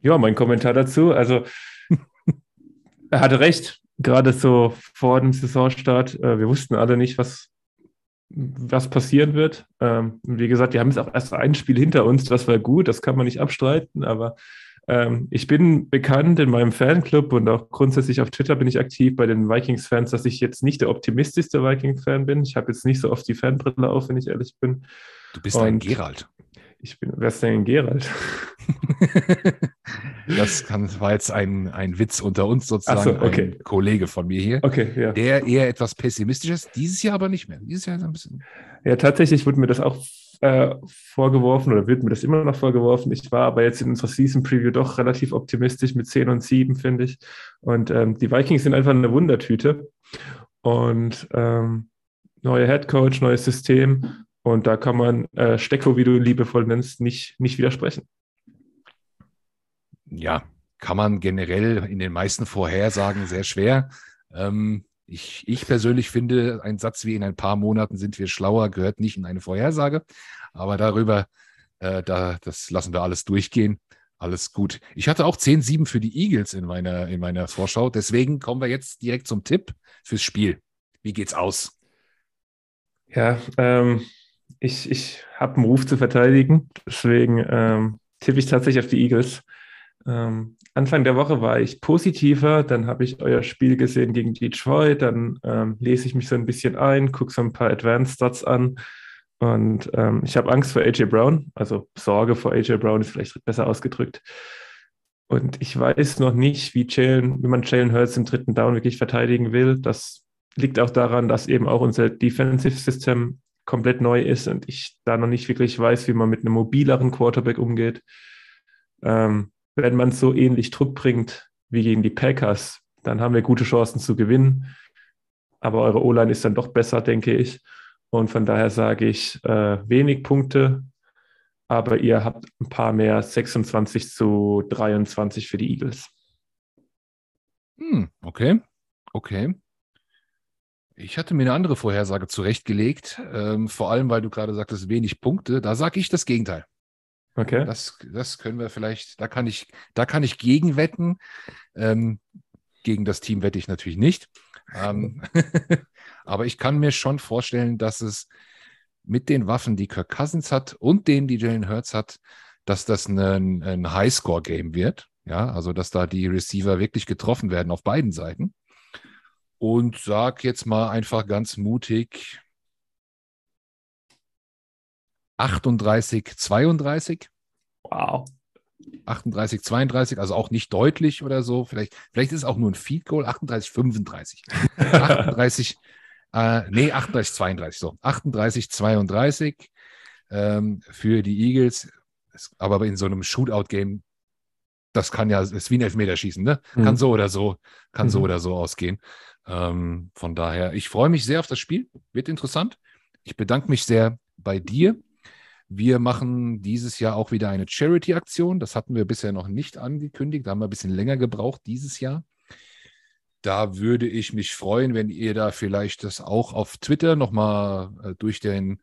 Ja, mein Kommentar dazu. Also, er hatte recht. Gerade so vor dem Saisonstart. Äh, wir wussten alle nicht, was was passieren wird. Ähm, wie gesagt, wir haben jetzt auch erst ein Spiel hinter uns, das war gut, das kann man nicht abstreiten, aber ähm, ich bin bekannt in meinem Fanclub und auch grundsätzlich auf Twitter bin ich aktiv bei den Vikings-Fans, dass ich jetzt nicht der optimistischste Vikings-Fan bin. Ich habe jetzt nicht so oft die Fanbrille auf, wenn ich ehrlich bin. Du bist und ein Gerald. Ich bin, wer ist denn Gerald? das kann, war jetzt ein, ein Witz unter uns sozusagen. So, okay. Ein Kollege von mir hier. Okay, ja. Der eher etwas pessimistischer ist. Dieses Jahr aber nicht mehr. Dieses Jahr ist ein bisschen. Ja, tatsächlich wurde mir das auch äh, vorgeworfen oder wird mir das immer noch vorgeworfen. Ich war aber jetzt in unserer Season Preview doch relativ optimistisch mit 10 und 7, finde ich. Und ähm, die Vikings sind einfach eine Wundertüte. Und ähm, neuer Head Coach, neues System. Und da kann man äh, Stecko, wie du liebevoll nennst, nicht, nicht widersprechen. Ja, kann man generell in den meisten Vorhersagen sehr schwer. Ähm, ich, ich persönlich finde, ein Satz wie in ein paar Monaten sind wir schlauer gehört nicht in eine Vorhersage. Aber darüber, äh, da, das lassen wir alles durchgehen. Alles gut. Ich hatte auch 10-7 für die Eagles in meiner, in meiner Vorschau. Deswegen kommen wir jetzt direkt zum Tipp fürs Spiel. Wie geht's aus? Ja, ähm, ich, ich habe einen Ruf zu verteidigen. Deswegen ähm, tippe ich tatsächlich auf die Eagles. Ähm, Anfang der Woche war ich positiver, dann habe ich euer Spiel gesehen gegen Detroit, dann ähm, lese ich mich so ein bisschen ein, gucke so ein paar Advanced Stats an und ähm, ich habe Angst vor AJ Brown, also Sorge vor AJ Brown ist vielleicht besser ausgedrückt. Und ich weiß noch nicht, wie, Jalen, wie man Jalen Hurts im dritten Down wirklich verteidigen will. Das liegt auch daran, dass eben auch unser Defensive System komplett neu ist und ich da noch nicht wirklich weiß, wie man mit einem mobileren Quarterback umgeht. Ähm, wenn man so ähnlich Druck bringt wie gegen die Packers, dann haben wir gute Chancen zu gewinnen. Aber eure O-Line ist dann doch besser, denke ich. Und von daher sage ich äh, wenig Punkte, aber ihr habt ein paar mehr, 26 zu 23 für die Eagles. Hm, okay, okay. Ich hatte mir eine andere Vorhersage zurechtgelegt, ähm, vor allem weil du gerade sagtest, wenig Punkte. Da sage ich das Gegenteil. Okay. Das, das können wir vielleicht, da kann ich, da kann ich gegenwetten. Ähm, gegen das Team wette ich natürlich nicht. Ähm, aber ich kann mir schon vorstellen, dass es mit den Waffen, die Kirk Cousins hat und denen, die Jalen Hurts hat, dass das ein, ein Highscore-Game wird. Ja, also dass da die Receiver wirklich getroffen werden auf beiden Seiten. Und sag jetzt mal einfach ganz mutig 38, 32. Wow. 38, 32, also auch nicht deutlich oder so. Vielleicht, vielleicht ist es auch nur ein Feed Goal. 38, 35. 38, äh, nee, 38, 32. So, 38, 32 ähm, für die Eagles. Aber in so einem Shootout-Game, das kann ja, ist wie ein Elfmeterschießen, ne? Mhm. Kann so oder so, kann so Mhm. oder so ausgehen. Ähm, von daher, ich freue mich sehr auf das Spiel. Wird interessant. Ich bedanke mich sehr bei dir. Wir machen dieses Jahr auch wieder eine Charity-Aktion. Das hatten wir bisher noch nicht angekündigt. Da haben wir ein bisschen länger gebraucht dieses Jahr. Da würde ich mich freuen, wenn ihr da vielleicht das auch auf Twitter nochmal äh, durch den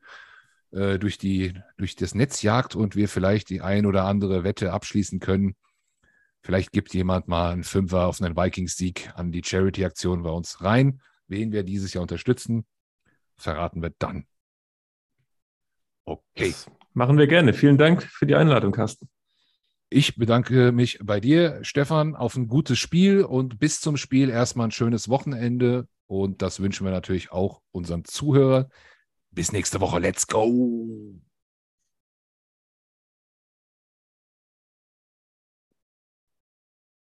äh, durch die durch das Netz jagt und wir vielleicht die ein oder andere Wette abschließen können. Vielleicht gibt jemand mal einen Fünfer auf einen Vikings-Sieg an die Charity-Aktion bei uns rein. Wen wir dieses Jahr unterstützen, verraten wir dann. Okay. Das machen wir gerne. Vielen Dank für die Einladung, Carsten. Ich bedanke mich bei dir, Stefan, auf ein gutes Spiel und bis zum Spiel erstmal ein schönes Wochenende. Und das wünschen wir natürlich auch unseren Zuhörern. Bis nächste Woche. Let's go!